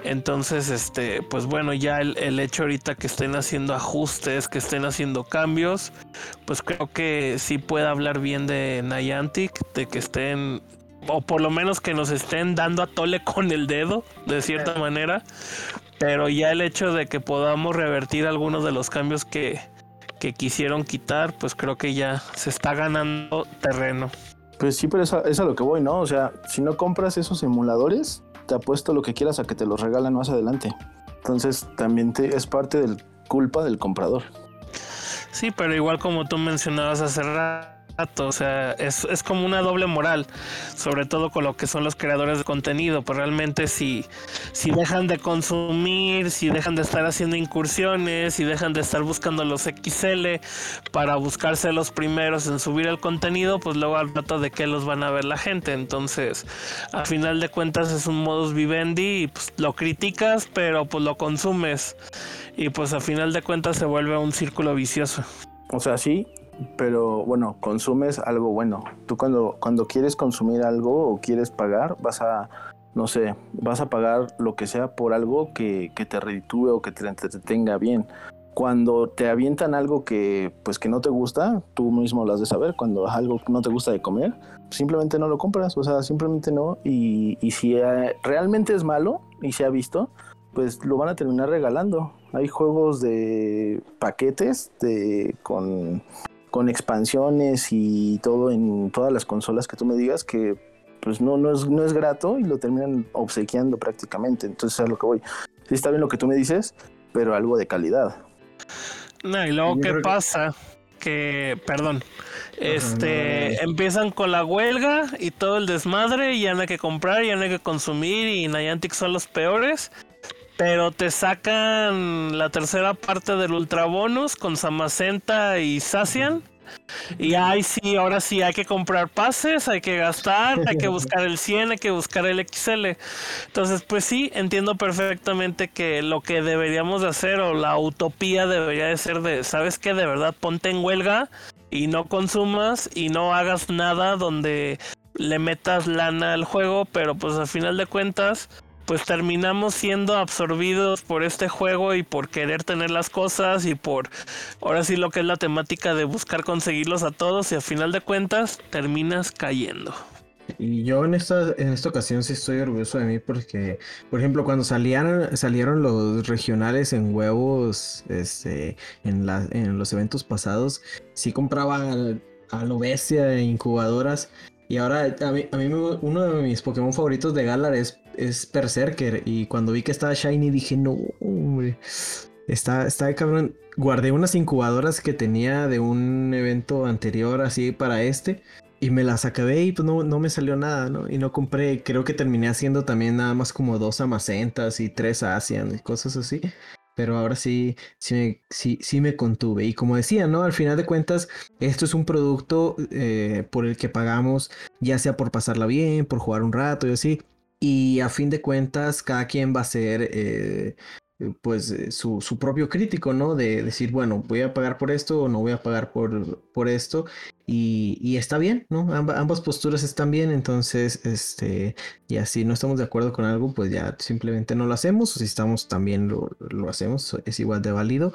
S3: Entonces, este, pues bueno, ya el, el, hecho ahorita que estén haciendo ajustes, que estén haciendo cambios, pues creo que sí puede hablar bien de Niantic, de que estén, o por lo menos que nos estén dando a tole con el dedo, de cierta manera. Pero ya el hecho de que podamos revertir algunos de los cambios que, que quisieron quitar, pues creo que ya se está ganando terreno.
S4: Pues sí, pero es a, es a lo que voy, ¿no? O sea, si no compras esos emuladores, te apuesto lo que quieras a que te los regalan más adelante. Entonces también te, es parte de culpa del comprador.
S3: Sí, pero igual como tú mencionabas hace rato o sea, es, es, como una doble moral, sobre todo con lo que son los creadores de contenido, pues realmente si, si dejan de consumir, si dejan de estar haciendo incursiones, si dejan de estar buscando los XL para buscarse los primeros en subir el contenido, pues luego al rato de qué los van a ver la gente, entonces a final de cuentas es un modus vivendi y pues lo criticas, pero pues lo consumes y pues a final de cuentas se vuelve un círculo vicioso.
S4: O sea, sí, pero bueno, consumes algo bueno. Tú cuando, cuando quieres consumir algo o quieres pagar, vas a, no sé, vas a pagar lo que sea por algo que, que te reditúe o que te entretenga bien. Cuando te avientan algo que pues que no te gusta, tú mismo lo has de saber. Cuando algo no te gusta de comer, simplemente no lo compras, o sea, simplemente no. Y, y si eh, realmente es malo y se ha visto, pues lo van a terminar regalando. Hay juegos de paquetes de con con expansiones y todo en todas las consolas que tú me digas que pues no, no, es, no es grato y lo terminan obsequiando prácticamente. Entonces es a lo que voy. Sí está bien lo que tú me dices, pero algo de calidad.
S3: No, y luego qué pasa que, perdón, este, empiezan con la huelga y todo el desmadre y ya no hay que comprar, ya no hay que consumir y Niantic son los peores. Pero te sacan la tercera parte del Ultra Bonus con Samacenta y Sacian. Y ahí sí, ahora sí hay que comprar pases, hay que gastar, hay que buscar el 100, hay que buscar el XL. Entonces, pues sí, entiendo perfectamente que lo que deberíamos de hacer o la utopía debería de ser de, ¿sabes qué? De verdad, ponte en huelga y no consumas y no hagas nada donde le metas lana al juego, pero pues al final de cuentas pues terminamos siendo absorbidos por este juego y por querer tener las cosas y por ahora sí lo que es la temática de buscar conseguirlos a todos y al final de cuentas terminas cayendo.
S1: Y yo en esta, en esta ocasión sí estoy orgulloso de mí porque, por ejemplo, cuando salían, salieron los regionales en huevos este, en, la, en los eventos pasados, sí compraba a lo bestia incubadoras. Y ahora a mí, a mí uno de mis Pokémon favoritos de Galar es es Berserker. Y cuando vi que estaba Shiny dije, no. Está, está cabrón. Guardé unas incubadoras que tenía de un evento anterior así para este. Y me las acabé y pues no, no me salió nada, ¿no? Y no compré. Creo que terminé haciendo también nada más como dos amacentas y tres Asian y cosas así. Pero ahora sí, sí me, sí, sí me contuve. Y como decía, ¿no? Al final de cuentas, esto es un producto eh, por el que pagamos, ya sea por pasarla bien, por jugar un rato y así. Y a fin de cuentas, cada quien va a ser eh, pues eh, su, su, propio crítico, ¿no? De decir, bueno, voy a pagar por esto o no voy a pagar por, por esto. Y, y está bien, ¿no? ambas posturas están bien, entonces, este, y si no estamos de acuerdo con algo, pues ya simplemente no lo hacemos, o si estamos también lo, lo hacemos, es igual de válido.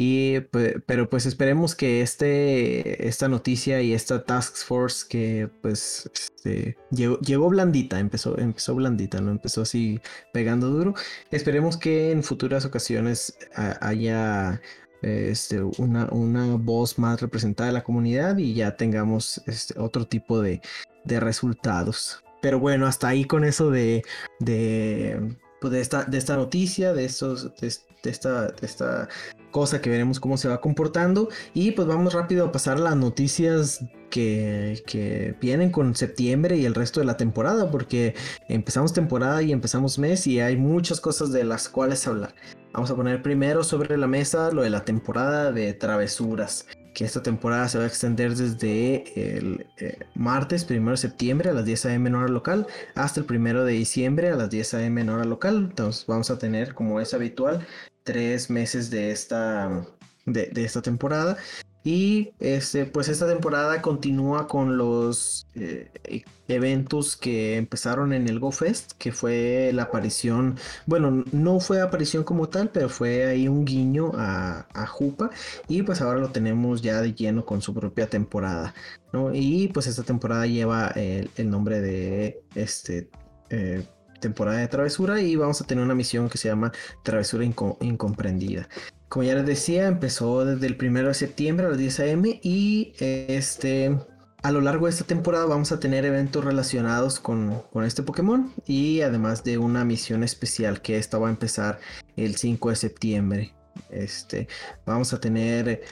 S1: Y, pero pues esperemos que este, esta noticia y esta task force que pues este, llegó, llegó, blandita, empezó, empezó blandita, no empezó así pegando duro. Esperemos que en futuras ocasiones haya este, una, una voz más representada de la comunidad y ya tengamos este, otro tipo de, de resultados. Pero bueno, hasta ahí con eso de, de, pues de, esta, de esta noticia, de, estos, de, esta, de esta cosa que veremos cómo se va comportando. Y pues vamos rápido a pasar las noticias que, que, vienen con septiembre y el resto de la temporada, porque empezamos temporada y empezamos mes y hay muchas cosas de las cuales hablar. Vamos a poner primero sobre la mesa lo de la temporada de travesuras, que esta temporada se va a extender desde el eh, martes 1 de septiembre a las 10 am en hora local hasta el 1 de diciembre a las 10 am en hora local. Entonces vamos a tener, como es habitual, tres meses de esta, de, esta temporada. Y este, pues esta temporada continúa con los eh, e, eventos que empezaron en el Go Fest, que fue la aparición, bueno, no fue aparición como tal, pero fue ahí un guiño a, a Jupa. Y pues ahora lo tenemos ya de lleno con su propia temporada. ¿no? Y pues esta temporada lleva el, nombre de este. Eh, temporada de travesura y vamos a tener una misión que se llama Travesura Incomprendida. Como ya les decía, empezó desde el 1 de septiembre a las 10 am y este a lo largo de esta temporada vamos a tener eventos relacionados con, este Pokémon y además de una misión especial que esta va a empezar el 5 de septiembre. Este, vamos a tener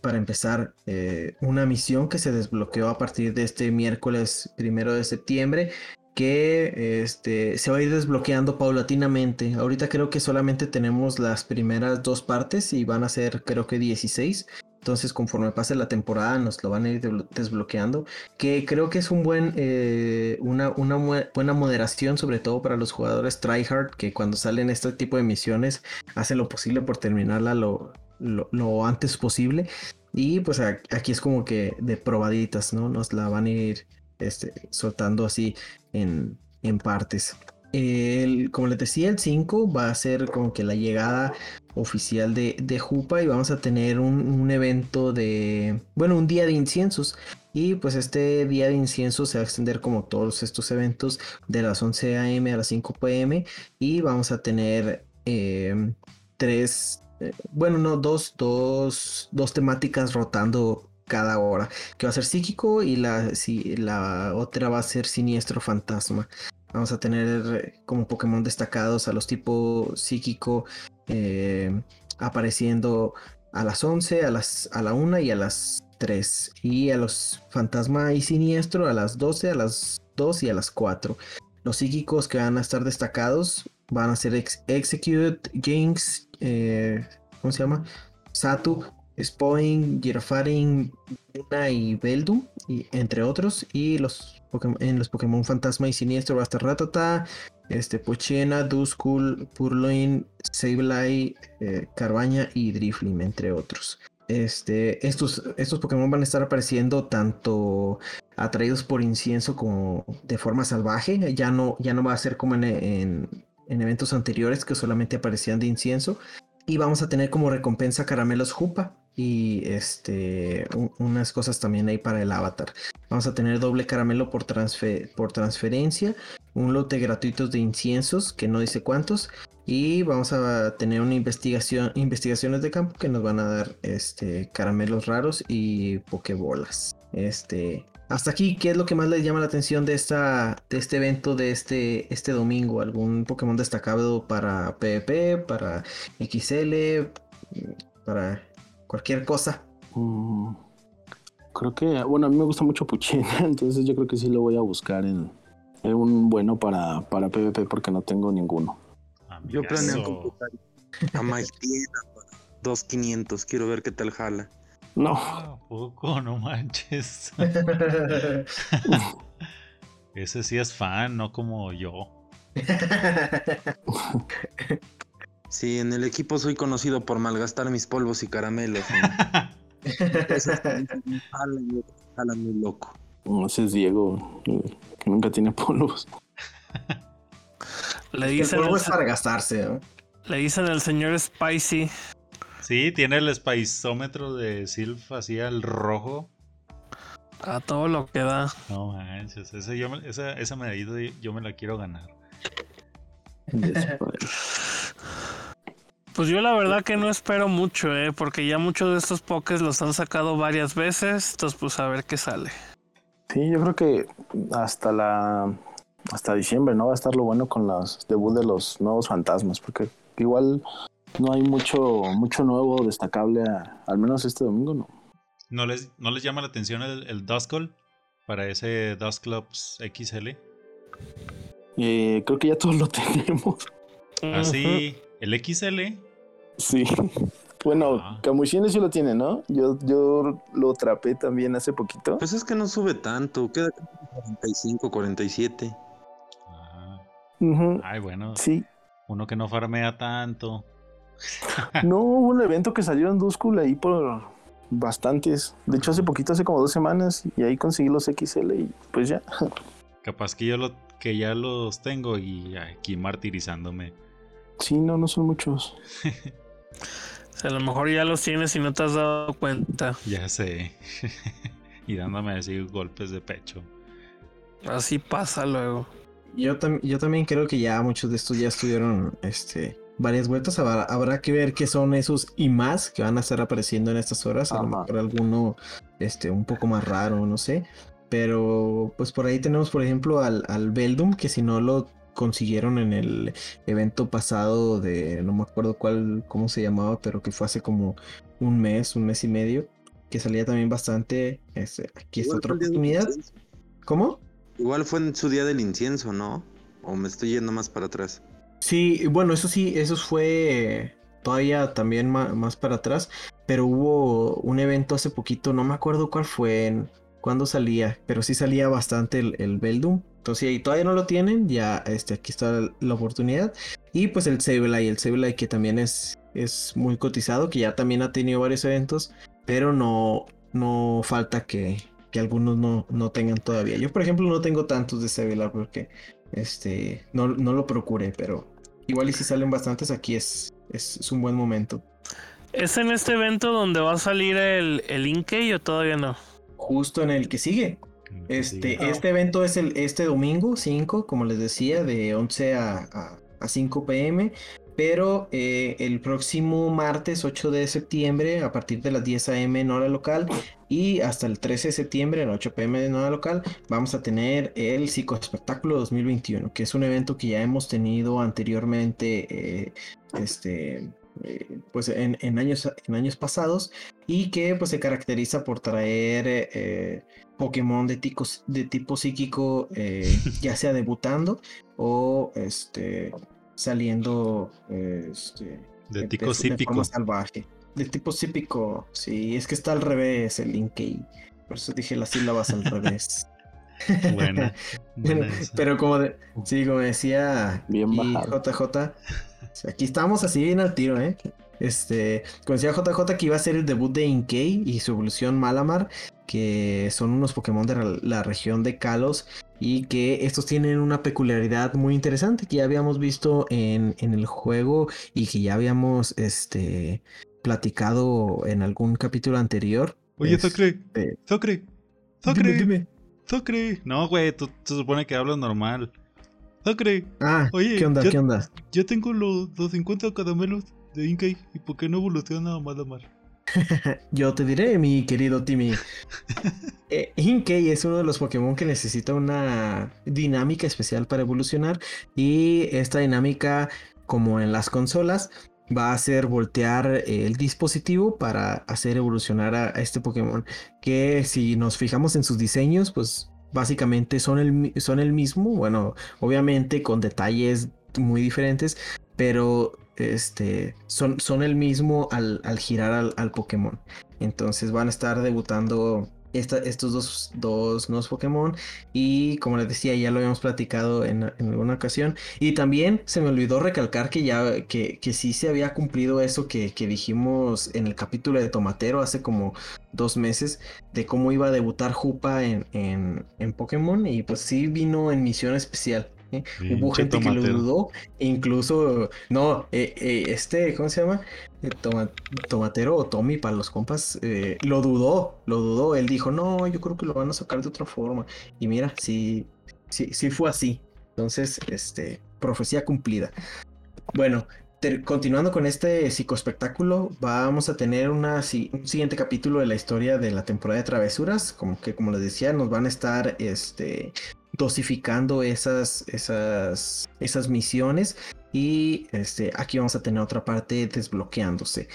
S1: para empezar eh, una misión que se desbloqueó a partir de este miércoles 1 de septiembre que este, se va a ir desbloqueando paulatinamente. Ahorita creo que solamente tenemos las primeras dos partes y van a ser creo que 16. Entonces conforme pase la temporada nos lo van a ir desbloqueando. Que creo que es un buen, eh, una, una buena moderación sobre todo para los jugadores tryhard que cuando salen este tipo de misiones hacen lo posible por terminarla lo, lo antes posible. Y pues aquí es como que de probaditas, ¿no? Nos la van a ir este, soltando así en, partes. El, como les decía, el 5 va a ser como que la llegada oficial de, de Jupa y vamos a tener un, evento de, bueno, un día de inciensos. Y pues este día de incienso se va a extender como todos estos eventos de las 11 a.m. a las 5 p.m. Y vamos a tener em, tres, eh, bueno, no, dos, dos, dos temáticas rotando cada hora, que va a ser psíquico y la, si, la otra va a ser siniestro fantasma. Vamos a tener como Pokémon destacados a los tipos psíquico eh, apareciendo a las 11, a, las, a la 1 y a las 3. Y a los fantasma y siniestro a las 12, a las 2 y a las 4. Los psíquicos que van a estar destacados van a ser Execute, Jinx, eh, ¿cómo se llama? Satu, Spoing, Girafarin, Luna y Beldum, y, entre otros. Y los en los Pokémon Fantasma y Siniestro va a estar Ratata, este, Pochena, Duskull, Purloin, Sableye, eh, Carbaña y Driflim, entre otros. Este, estos, estos Pokémon van a estar apareciendo tanto atraídos por incienso como de forma salvaje. Ya no, ya no va a ser como en, en, en eventos anteriores que solamente aparecían de incienso. Y vamos a tener como recompensa caramelos Jupa, y este unas cosas también ahí para el avatar. Vamos a tener doble caramelo por, por transferencia, un lote gratuito de inciensos que no dice cuántos y vamos a tener una investigación investigaciones de campo que nos van a dar este caramelos raros y pokebolas. Este hasta aquí, ¿qué es lo que más les llama la atención de esta de este evento de este este domingo? ¿Algún Pokémon destacado para PvP, para XL, para cualquier cosa. Mm,
S4: creo que, bueno, a mí me gusta mucho Puchina, <laughs> entonces yo creo que sí lo voy a buscar en, un bueno para, para PvP porque no tengo ninguno.
S5: Yo planeo comprar <laughs> a Mike 2500, quiero ver qué tal jala.
S4: No.
S2: ¿A poco? No manches. <laughs> Ese sí es fan, no como yo.
S5: Sí, en el equipo soy conocido por malgastar mis polvos y caramelos. <laughs> Eso jala muy loco.
S4: No, ese es Diego, que nunca tiene polvos. <laughs>
S1: Le dicen el polvo es para gastarse.
S3: Le dicen al señor Spicy.
S2: Sí, tiene el spiceómetro de Sylph así al rojo.
S3: A todo lo que da.
S2: No manches, esa, yo, esa, esa medida yo me la quiero ganar. <laughs>
S3: Pues yo la verdad que no espero mucho, ¿eh? porque ya muchos de estos pokés los han sacado varias veces, entonces pues a ver qué sale.
S4: Sí, yo creo que hasta la hasta diciembre, ¿no? Va a estar lo bueno con los debut de los nuevos fantasmas, porque igual no hay mucho mucho nuevo destacable, al menos este domingo, ¿no?
S2: ¿No les, no les llama la atención el, el Duskull para ese Dusclops XL?
S4: Eh, creo que ya todos lo <laughs> tenemos.
S2: Así, ah, el XL
S4: Sí. <laughs> Bueno, ah. sí lo tiene, ¿no? Yo, yo lo trapé también hace poquito.
S5: Pues es que no sube tanto, queda 45, 47.
S2: Ah. Ay, bueno.
S4: Sí.
S2: Uno que no farmea tanto. <laughs>
S4: no, hubo un evento que salió en Duskull ahí por, bastantes. De hecho, hace poquito, hace como dos semanas, y ahí conseguí los XL y pues ya. <laughs>
S2: Capaz que yo lo, que ya los tengo y aquí martirizándome.
S4: Sí, no, no son muchos.
S3: A lo mejor ya los tienes y no te has dado cuenta.
S2: Ya sé. <laughs> y dándome así golpes de pecho.
S3: Así pasa luego.
S1: Yo, yo también creo que ya muchos de estos ya estuvieron este, varias vueltas. Habrá, que ver qué son esos y más que van a estar apareciendo en estas horas. A lo mejor alguno este, un poco más raro, no sé. Pero pues por ahí tenemos, por ejemplo, al, al Beldum, que si no lo consiguieron en el evento pasado de, no me acuerdo cuál, cómo se llamaba, pero que fue hace como un mes, un mes y medio, que salía también bastante. Este, aquí está otra oportunidad. ¿Cómo?
S5: Igual fue en su día del incienso, ¿no? O me estoy yendo más para atrás.
S1: Sí, bueno, eso sí, eso fue todavía también más, para atrás, pero hubo un evento hace poquito, no me acuerdo cuál fue, cuándo salía, pero sí salía bastante el, el. Entonces, si todavía no lo tienen, ya este, aquí está la oportunidad. Y pues el Sableye, el Sableye que también es, es muy cotizado, que ya también ha tenido varios eventos, pero no, no falta que, que algunos no, no tengan todavía. Yo, por ejemplo, no tengo tantos de Sableye porque este, no, no lo procuré, pero igual y si salen bastantes aquí es, es, un buen momento.
S3: ¿Es en este evento donde va a salir el, el Inkey o todavía no?
S1: Justo en el que sigue. Este, este evento es el, este domingo 5, como les decía, de 11 a, 5 pm. Pero eh, el próximo martes 8 de septiembre, a partir de las 10 am en hora local y hasta el 13 de septiembre, en 8 pm en hora local, vamos a tener el Psicoespectáculo 2021, que es un evento que ya hemos tenido anteriormente eh, este, eh, pues en, años, en años pasados y que pues se caracteriza por traer eh, Pokémon de, de tipo psíquico eh, <laughs> ya sea debutando o este saliendo este,
S2: de tipo psíquico.
S1: salvaje de tipo psíquico sí es que está al revés el Inkey por eso dije las sílabas al revés. <laughs>
S2: Bueno, <laughs>
S1: pero como de, sí como decía
S4: Bien
S1: JJ <laughs> Aquí estamos así bien al tiro, ¿eh? Este, conocía JJ que iba a ser el debut de Inkei y su evolución Malamar, que son unos Pokémon de la región de Kalos y que estos tienen una peculiaridad muy interesante que ya habíamos visto en, el juego y que ya habíamos este, platicado en algún capítulo anterior.
S2: Oye, Zocre, Zocre, Zocre, Zocre. No, güey, tú se supone que hablas normal.
S1: Ah, Oye, ¿qué onda? ¿Qué onda?
S2: Ya tengo los, 50 caramelos de Inkay. ¿Y por qué no evoluciona Malamar? <laughs>
S1: Yo te diré, mi querido Timmy. <laughs> eh, Inkay es uno de los Pokémon que necesita una dinámica especial para evolucionar. Y esta dinámica, como en las consolas, va a hacer voltear el dispositivo para hacer evolucionar a, a este Pokémon. Que si nos fijamos en sus diseños, pues básicamente son el, son el mismo, bueno, obviamente con detalles muy diferentes, pero este, son, son el mismo al, girar al, al, Pokémon. Entonces van a estar debutando estos dos, dos, nuevos Pokémon. Y como les decía, ya lo habíamos platicado en, alguna ocasión. Y también se me olvidó recalcar que ya que, que sí se había cumplido eso que, que, dijimos en el capítulo de Tomatero hace como dos meses. De cómo iba a debutar Jupa en, en, en Pokémon. Y pues sí vino en misión especial. Hubo gente que lo dudó, incluso, no, eh, eh, este, ¿cómo se llama? Eh, tomatero o Tommy para los compas, lo dudó, lo dudó, él dijo, no, yo creo que lo van a sacar de otra forma. Y mira, sí, sí, sí fue así. Entonces, este, profecía cumplida. Bueno, continuando con este psicoespectáculo, vamos a tener una, un siguiente capítulo de la historia de la temporada de travesuras. Como que, como les decía, nos van a estar este, dosificando esas, esas, esas misiones. Y este, aquí vamos a tener otra parte desbloqueándose.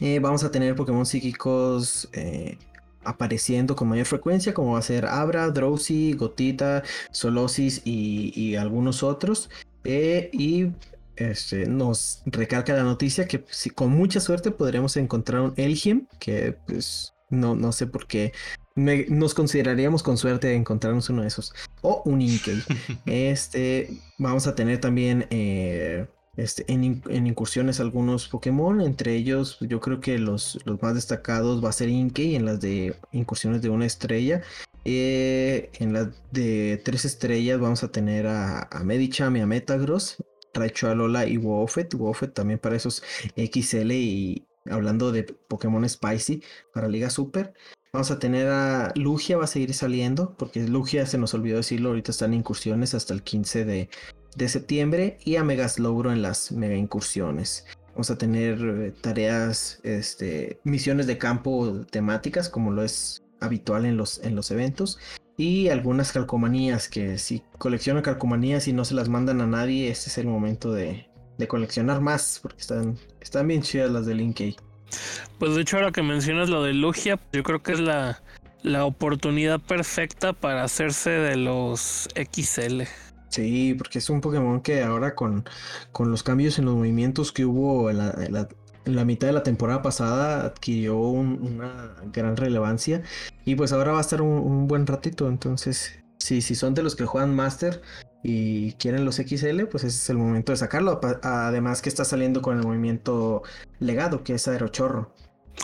S1: Eh, vamos a tener Pokémon psíquicos eh, apareciendo con mayor frecuencia, como va a ser Abra, Drowsy, Gotita, Solosis y, algunos otros. Eh, y este, nos recalca la noticia que si, con mucha suerte podremos encontrar un Elgin, que pues no, no sé por qué nos consideraríamos con suerte de encontrarnos uno de esos. O un Inkey. <laughs> este, vamos a tener también eh, este, en, incursiones algunos Pokémon, entre ellos yo creo que los, los más destacados va a ser Inkey en las de incursiones de una estrella. Eh, en las de tres estrellas vamos a tener a, a Medicham y a Metagross, Raichu, Alola y Woofet. Woofet también para esos XL y hablando de Pokémon Spicy para Liga Super. Vamos a tener a Lugia, va a seguir saliendo, porque Lugia se nos olvidó decirlo, ahorita están incursiones hasta el 15 de, de septiembre y a Megas Logro en las mega incursiones. Vamos a tener eh, tareas, este, misiones de campo temáticas como lo es habitual en los, en los eventos y algunas calcomanías que si coleccionan calcomanías y no se las mandan a nadie, este es el momento de, de coleccionar más porque están, están bien chidas las de Linkey.
S3: Pues de hecho ahora que mencionas lo de Lugia, yo creo que es la, la oportunidad perfecta para hacerse de los XL.
S1: Sí, porque es un Pokémon que ahora con, con los cambios en los movimientos que hubo en la, mitad de la temporada pasada adquirió una gran relevancia y pues ahora va a estar un, buen ratito. Entonces, sí, si son de los que juegan Master y quieren los XL, pues ese es el momento de sacarlo. Además que está saliendo con el movimiento legado, que es Aerochorro.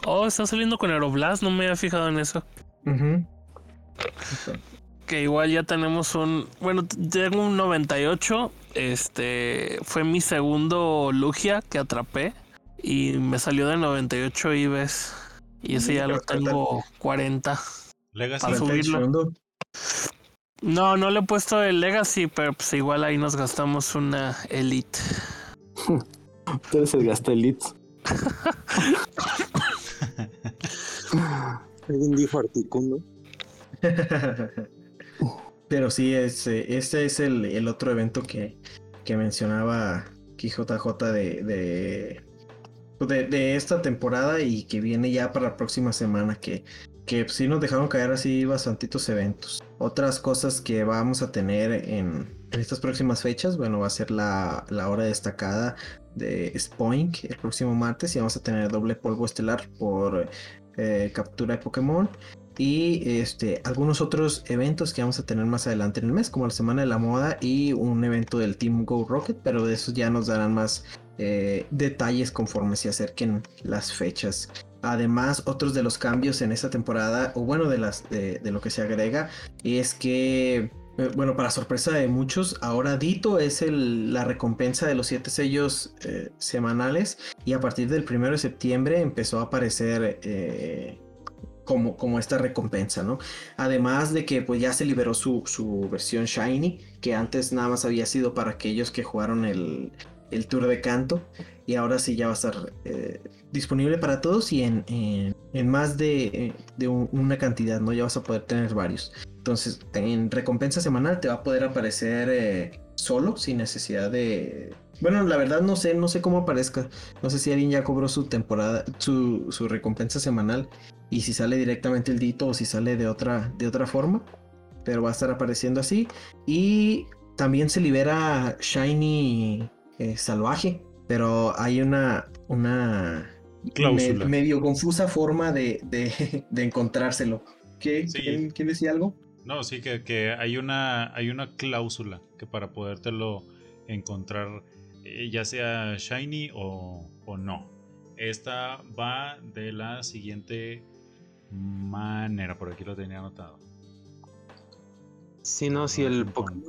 S3: Oh, está saliendo con Aeroblast, no me había fijado en eso que igual ya tenemos un. Bueno, tengo un 98. Este fue mi segundo Lugia que atrapé. Y me salió de 98 IBES. Y ese ya lo tengo 40.
S2: Legacy.
S3: Para subirlo. No, no le he puesto el Legacy, pero pues igual ahí nos gastamos una Elite. <laughs>
S4: Tú eres el gasto Elite. <laughs>
S5: Alguien dijo Articuno. <laughs>
S1: Pero sí, este es el, otro evento que, que mencionaba JJ de, de, de, esta temporada y que viene ya para la próxima semana, que, que sí nos dejaron caer así bastantitos eventos. Otras cosas que vamos a tener en, estas próximas fechas, bueno, va a ser la, hora destacada de Spoink el próximo martes y vamos a tener doble polvo estelar por eh, captura de Pokémon y este, algunos otros eventos que vamos a tener más adelante en el mes, como la Semana de la Moda y un evento del Team Go Rocket, pero de eso ya nos darán más eh, detalles conforme se acerquen las fechas. Además, otros de los cambios en esta temporada, o bueno, de, las, de, lo que se agrega, es que, eh, bueno, para sorpresa de muchos, ahora Dito es el, la recompensa de los siete sellos eh, semanales y a partir del primero de septiembre empezó a aparecer como, como esta recompensa, ¿no? Además de que pues ya se liberó su, su versión Shiny, que antes nada más había sido para aquellos que jugaron el, el tour de canto y ahora sí ya va a estar eh, disponible para todos y en, en, más de, de una cantidad, ¿no? Ya vas a poder tener varios. Entonces, en recompensa semanal te va a poder aparecer eh, solo, sin necesidad de... Bueno, la verdad no sé, no sé cómo aparezca. No sé si alguien ya cobró su temporada, su, su recompensa semanal y si sale directamente el dito o si sale de otra, de otra forma. Pero va a estar apareciendo así. Y también se libera Shiny eh, Salvaje. Pero hay una, una medio confusa forma de, de, <laughs> encontrárselo. ¿Qué? ¿Quién, decía algo?
S2: No, sí, que, que, hay, una, hay una cláusula que para podértelo encontrar, eh, ya sea Shiny o, o no. Esta va de la siguiente manera. Por aquí lo tenía anotado.
S5: Si no, si el Pokémon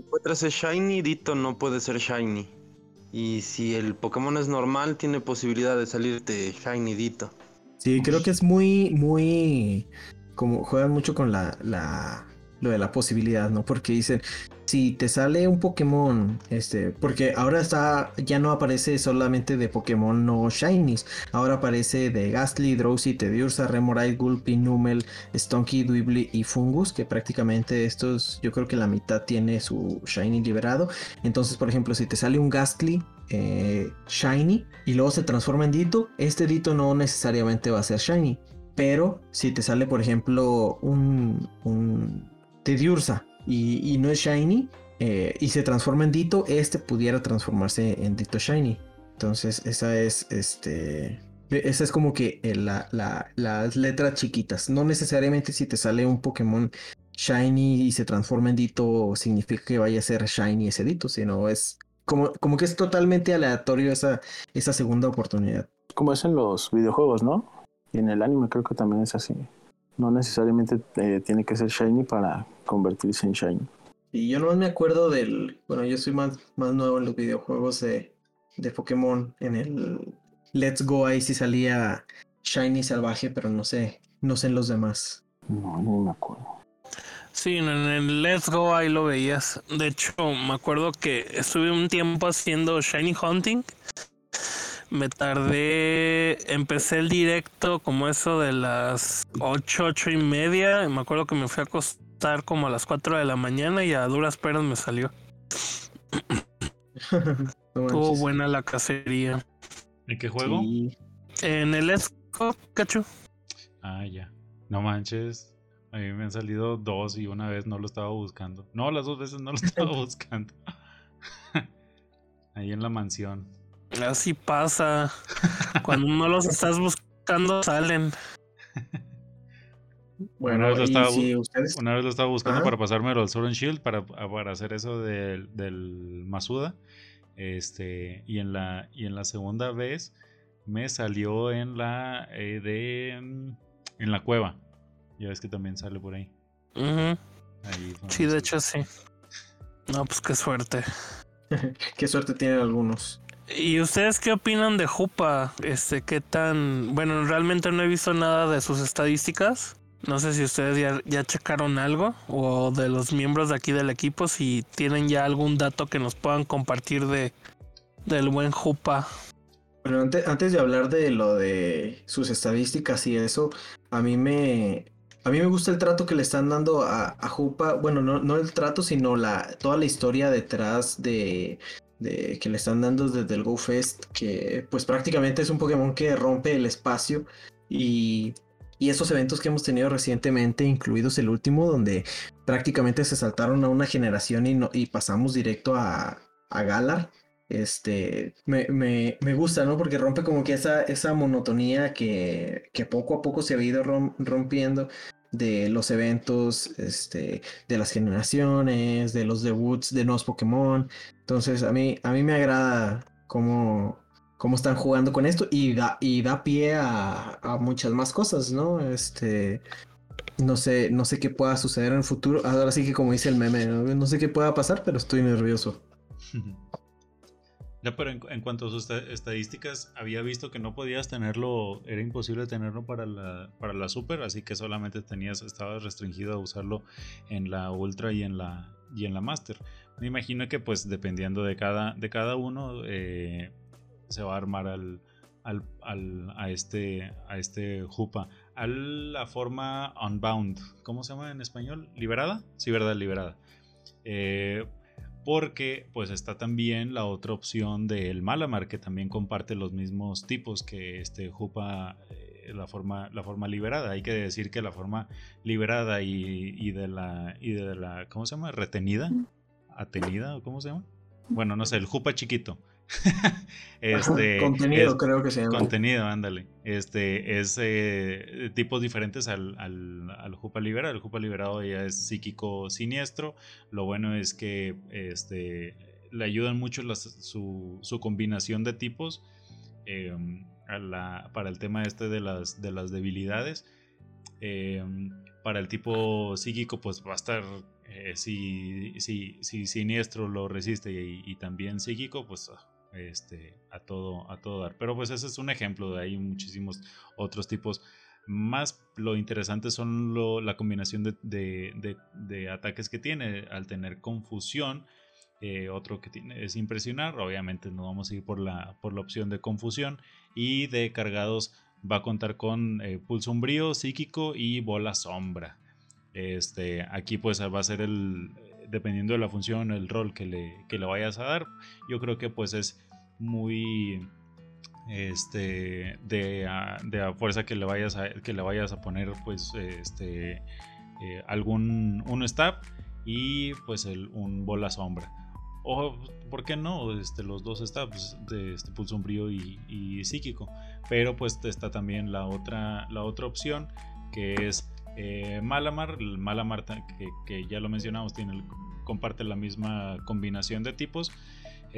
S5: encuentras el Shiny, Dito no puede ser Shiny. Y si el Pokémon es normal, tiene posibilidad de salirte Shiny Dito.
S1: Sí, creo que es muy, muy. Como juegan mucho con la, la. Lo de la posibilidad, ¿no? Porque dicen, si te sale un Pokémon, este, porque ahora está, ya no aparece solamente de Pokémon no Shinies, ahora aparece de Gastly, Drowsy, Teddiursa, Remoraid, Gulpi, Numel, Stonky, Dweebly y Fungus, que prácticamente estos, yo creo que la mitad tiene su Shiny liberado. Entonces, por ejemplo, si te sale un Gastly eh, Shiny y luego se transforma en Dito, este Dito no necesariamente va a ser Shiny. Pero si te sale, por ejemplo, un, un Teddiursa y, no es Shiny eh, y se transforma en Dito, este pudiera transformarse en Dito Shiny. Entonces, esa es este. Esa es como que eh, la, las letras chiquitas. No necesariamente si te sale un Pokémon Shiny y se transforma en Dito significa que vaya a ser Shiny ese Dito, sino es como, como que es totalmente aleatorio esa, esa segunda oportunidad.
S4: Como es en los videojuegos, ¿no? Y en el anime creo que también es así. No necesariamente eh, tiene que ser Shiny para convertirse en Shiny.
S1: Y yo no me acuerdo del. Bueno, yo soy más, más nuevo en los videojuegos de, de Pokémon. En el Let's Go ahí sí salía Shiny salvaje, pero no sé. No sé en los demás.
S4: No, no me acuerdo.
S3: Sí, en el Let's Go ahí lo veías. De hecho, me acuerdo que estuve un tiempo haciendo Shiny Hunting. Me tardé, empecé el directo como eso de las 8, 8 y media. Me acuerdo que me fui a acostar como a las 4 de la mañana y a duras peras me salió. <laughs> Estuvo buena la cacería.
S2: ¿En qué juego?
S3: En el Let's Go, cacho.
S2: Ah, ya. No manches. A mí me han salido dos y una vez no lo estaba buscando. No, las dos veces no lo estaba <laughs> buscando. <laughs> Ahí en la mansión.
S3: Así pasa. Cuando no los estás buscando, salen.
S2: Bueno, una vez, lo estaba, una vez lo estaba buscando para pasarme al Sword and Shield para, para hacer eso del, del Masuda. Este, y en la, y en la segunda vez me salió en la eh, de mm, en la cueva. Ya ves que también sale por ahí.
S3: sí, de hecho sí. No, pues qué suerte. <laughs>
S1: qué suerte tienen algunos.
S3: ¿Y ustedes qué opinan de Jupa? Este, qué tan. Bueno, realmente no he visto nada de sus estadísticas. No sé si ustedes ya, ya checaron algo o de los miembros de aquí del equipo, si tienen ya algún dato que nos puedan compartir de del buen Jupa.
S1: Bueno, antes, antes de hablar de lo de sus estadísticas y eso, a mí me, a mí me gusta el trato que le están dando a, Jupa. Bueno, no, no el trato, sino la, toda la historia detrás de, de, que le están dando desde el GoFest. Que pues prácticamente es un Pokémon que rompe el espacio. Y, y esos eventos que hemos tenido recientemente, incluidos el último, donde prácticamente se saltaron a una generación y, no, y pasamos directo a, a Galar este, me, me, me, gusta, ¿no? Porque rompe como que esa, esa monotonía que, que poco a poco se ha ido rompiendo de los eventos, este, de las generaciones, de los debuts de nuevos Pokémon. Entonces, a mí, a mí me agrada cómo, cómo están jugando con esto y da, y da pie a, muchas más cosas, ¿no? Este, no sé, no sé qué pueda suceder en el futuro. Ahora sí que como dice el meme, no, no sé qué pueda pasar, pero estoy nervioso. <laughs>
S2: pero en, cuanto a sus estadísticas, había visto que no podías tenerlo, era imposible tenerlo para la, para la Super, así que solamente tenías, estabas restringido a usarlo en la Ultra y en la, y en la Master. Me imagino que pues dependiendo de cada, de cada uno, eh, se va a armar al, al, al, a este, a este Jupa. A la forma Unbound, ¿cómo se llama en español? ¿Liberada? Sí, verdad, liberada. Eh, porque pues está también la otra opción del Malamar que también comparte los mismos tipos que este Jupa eh, la forma la forma liberada hay que decir que la forma liberada y, de la y de la cómo se llama retenida atenida o cómo se llama bueno no sé el Jupa chiquito <laughs>
S1: este, <laughs> contenido, creo que se llama.
S2: Contenido, ándale. Este, es eh, tipos diferentes al, al, al, Jupa Liberado. El Jupa Liberado ya es psíquico siniestro. Lo bueno es que este, le ayudan mucho su, su, combinación de tipos em, para el tema este de las, de las debilidades. Em, para el tipo psíquico, pues va a estar eh, si, si, si, siniestro lo resiste y, y, también psíquico, pues este, a, todo, a todo dar. Pero pues ese es un ejemplo, de ahí muchísimos otros tipos. Más lo interesante son la combinación de, ataques que tiene al tener confusión. Eh, otro que tiene es impresionar. Obviamente no vamos a ir por la, por la opción de confusión. Y de cargados va a contar con eh, pulso umbrío, psíquico y bola sombra. Este, aquí pues va a ser el, dependiendo de la función, el rol que le, que le vayas a dar. Yo creo que pues es muy este de a, de fuerza que le vayas a que le vayas a poner pues este eh, algún un stab y pues un bola sombra o por qué no este los dos stabs de este pulso sombrío y, y, psíquico pero pues está también la otra la otra opción que es eh, Malamar Malamar que, ya lo mencionamos comparte la misma combinación de tipos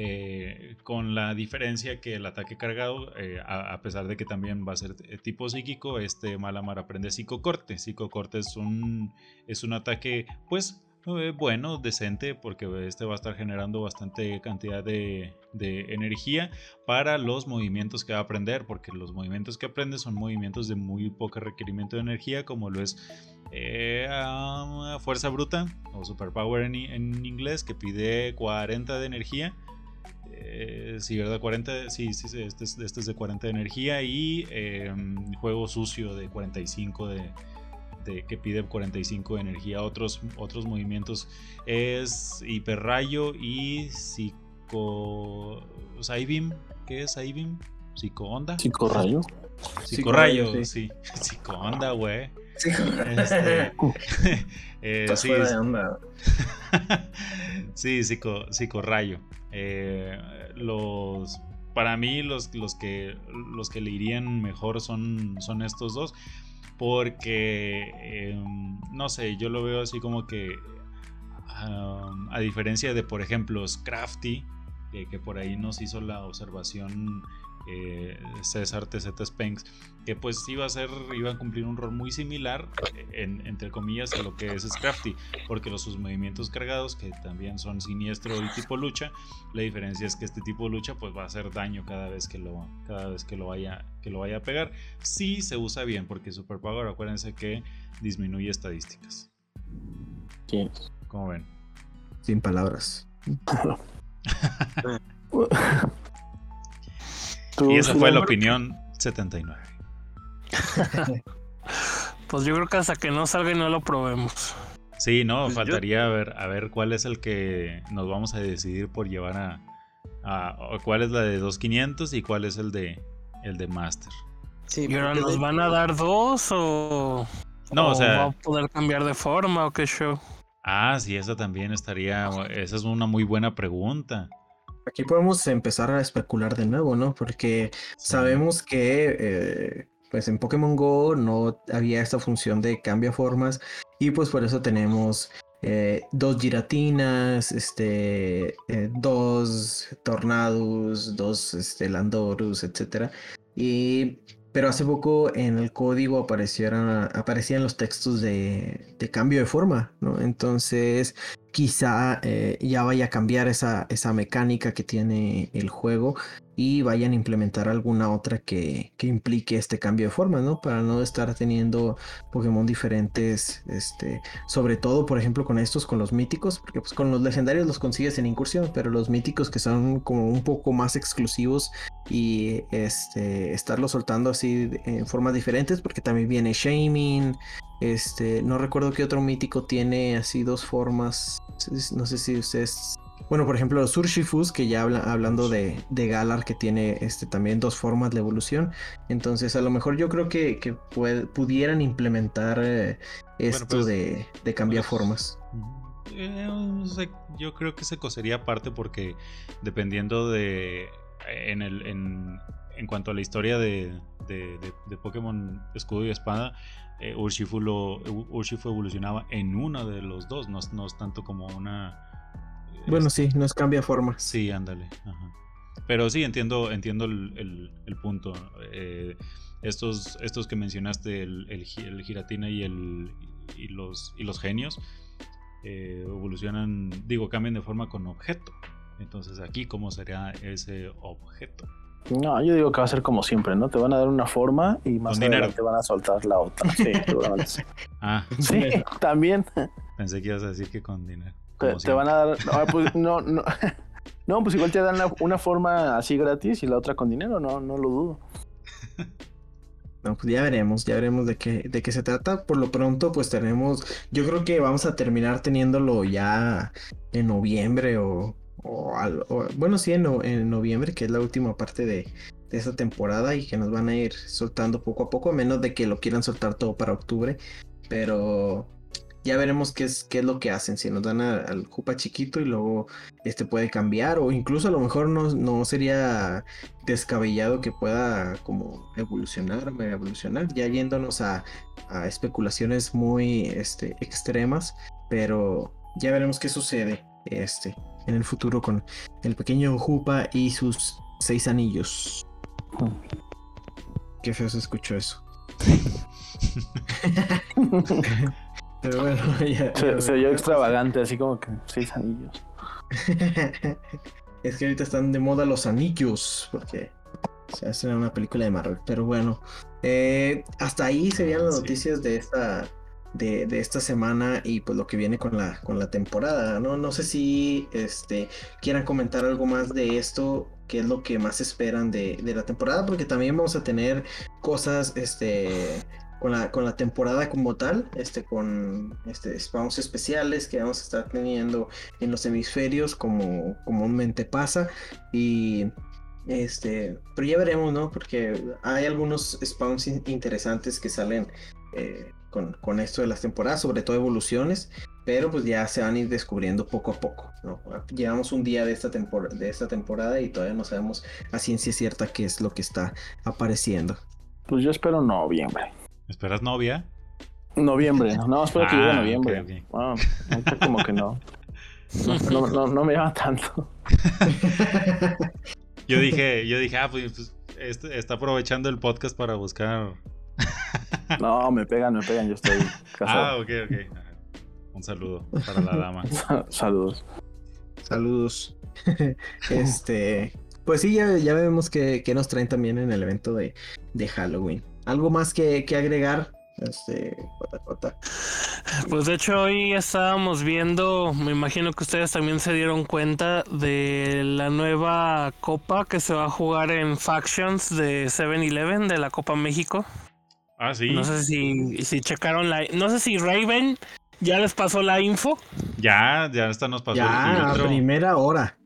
S2: Eh, con la diferencia que el ataque cargado, eh, a, pesar de que también va a ser tipo psíquico, este Malamar aprende psicocorte. Psicocorte es un, es un ataque, pues, bueno, decente, porque este va a estar generando bastante cantidad de, energía para los movimientos que va a aprender, porque los movimientos que aprende son movimientos de muy poco requerimiento de energía, como lo es eh, fuerza bruta o superpower en, inglés, que pide 40 de energía. Eh, sí, ¿verdad? 40, sí, sí, este es, este es de 40 de energía y em, juego sucio de 45 de, que pide 45 de energía. Otros, otros movimientos es hiperrayo y psico. Saibim. ¿Qué es Saibim? Psico-onda.
S4: Psico-rayo.
S2: Psico-rayo, sí. sí. <laughs> Psico-onda, güey. Este, <laughs> <laughs> eh, sí,
S1: de onda.
S2: sí, psico, psico-rayo. Eh, los para mí los, los, que, los que le irían mejor son, son estos dos porque, em, no sé, yo lo veo así como que, a diferencia de, por ejemplo, Scrafty, que por ahí nos hizo la observación eh, César TZ Spanks, que pues iba a ser, iba a cumplir un rol muy similar, en, entre comillas, a lo que es Scrafty, porque los sus movimientos cargados, que también son siniestro y tipo lucha, la diferencia es que este tipo de lucha pues va a hacer daño cada vez que lo, cada vez que lo vaya, que lo vaya a pegar, si se usa bien, porque Superpower, acuérdense que disminuye estadísticas.
S4: Sí.
S2: ¿Cómo ven?
S1: Sin palabras. <laughs> <laughs>
S2: y esa fue la opinión 79.
S3: Pues yo creo que hasta que no salga y no lo probemos.
S2: Sí, no, pues faltaría ver, a ver cuál es el que nos vamos a decidir por llevar a, cuál es la de 2500 y cuál es el de el de Master.
S3: Sí, ¿Y ahora nos van a dar dos o
S2: no, o, sea,
S3: va a poder cambiar de forma o qué show?
S2: Ah, sí, esa también estaría, esa es una muy buena pregunta.
S1: Aquí podemos empezar a especular de nuevo, ¿no? Porque sabemos que eh, pues en Pokémon Go no había esta función de cambia formas y pues por eso tenemos eh, dos giratinas, este, eh, dos tornados, dos este, landorus, etc. Y, pero hace poco en el código aparecieron, aparecían los textos de, de cambio de forma, ¿no? Entonces quizá eh, ya vaya a cambiar esa, esa mecánica que tiene el juego y vayan a implementar alguna otra que, que, implique este cambio de forma, ¿no? Para no estar teniendo Pokémon diferentes, este, sobre todo, por ejemplo, con estos, con los míticos, porque pues con los legendarios los consigues en incursión, pero los míticos que son como un poco más exclusivos y este, estarlos soltando así en formas diferentes, porque también viene Shaming, este, no recuerdo qué otro mítico tiene así dos formas. No sé si ustedes. Bueno, por ejemplo, los Surshifus, que ya habla, hablando de, de, Galar, que tiene este, también dos formas de evolución. Entonces, a lo mejor yo creo que, que pudieran implementar eh, esto pues, de, de, cambiar pues, formas.
S2: Eh, yo creo que se cosería aparte porque dependiendo de. En, el, en, en cuanto a la historia de, de, de Pokémon Escudo y Espada, eh, Urshifu, evolucionaba en uno de los dos, no, es tanto como una...
S1: Bueno, este, sí, nos cambia forma.
S2: Sí, ándale. Pero sí, entiendo, entiendo el, punto. Eh, estos, estos que mencionaste, el, el, giratina y, el, y, los, y los genios, eh, evolucionan, digo, cambian de forma con objeto. Entonces aquí, ¿cómo sería ese objeto?
S4: No, yo digo que va a ser como siempre, ¿no? Te van a dar una forma y más adelante te van a soltar la otra. Sí, <laughs>
S2: ah,
S4: sí, <laughs> también.
S2: Pensé que ibas a decir que con dinero.
S4: Te, van a dar. No, pues, no, no. <laughs> no, pues igual te dan una forma así gratis y la otra con dinero, no, no lo dudo. <laughs>
S1: No, pues ya veremos, ya veremos de qué, de qué se trata. Por lo pronto, pues tenemos, yo creo que vamos a terminar teniéndolo ya en noviembre o, o, bueno, sí, en, en, noviembre, que es la última parte de, de esta temporada y que nos van a ir soltando poco a poco, a menos de que lo quieran soltar todo para octubre. Pero ya veremos qué es, qué es lo que hacen, si nos dan al Jupa chiquito y luego este puede cambiar, o incluso a lo mejor no, no sería descabellado que pueda como evolucionar, mega evolucionar, ya yéndonos a, a especulaciones muy este, extremas, pero ya veremos qué sucede. este, en el futuro con el pequeño Jupa y sus seis anillos. Qué feo se escuchó eso. <laughs> <laughs>
S4: Pero bueno, <laughs> ya, se, oyó extravagante, así como que seis anillos. <laughs>
S1: es que ahorita están de moda los anillos, porque se hace una película de Marvel. Pero bueno, eh, hasta ahí serían las noticias de esta de, esta semana y pues lo que viene con la, con la temporada, ¿no? No sé si este, quieran comentar algo más de esto, qué es lo que más esperan de, de la temporada, porque también vamos a tener cosas, este, con la, con la temporada como tal, este, con este, spawns especiales que vamos a estar teniendo en los hemisferios como comúnmente pasa y este, pero ya veremos, ¿no? Porque hay algunos spawns interesantes que salen eh, con, con, esto de las temporadas, sobre todo evoluciones, pero pues ya se van a ir descubriendo poco a poco, ¿no? Llevamos un día de esta, de esta temporada y todavía no sabemos a ciencia cierta qué es lo que está apareciendo.
S4: Pues yo espero noviembre.
S2: ¿Esperas novia?
S4: Noviembre, no, espero que llegue ah, noviembre. Ah, como que no. No, me llama tanto. <laughs>
S2: yo dije, yo dije, ah, pues, pues este, está aprovechando el podcast para buscar. <laughs>
S4: no, me pegan, me pegan, yo estoy casado.
S2: Ah, ok, ok. Un saludo para la dama. <laughs>
S4: Saludos.
S1: Saludos. este, pues sí, ya, ya vemos que, que, nos traen también en el evento de, de Halloween. ¿Algo más que, agregar? Este,
S3: Pues de hecho hoy estábamos viendo, me imagino que ustedes también se dieron cuenta de la nueva copa que se va a jugar en Factions de 7-Eleven de la Copa México.
S2: Ah, sí.
S3: No sé si, si checaron la... No sé si Raven ya les pasó la info.
S2: Ya, ya esta nos pasó
S1: ya, a primera hora.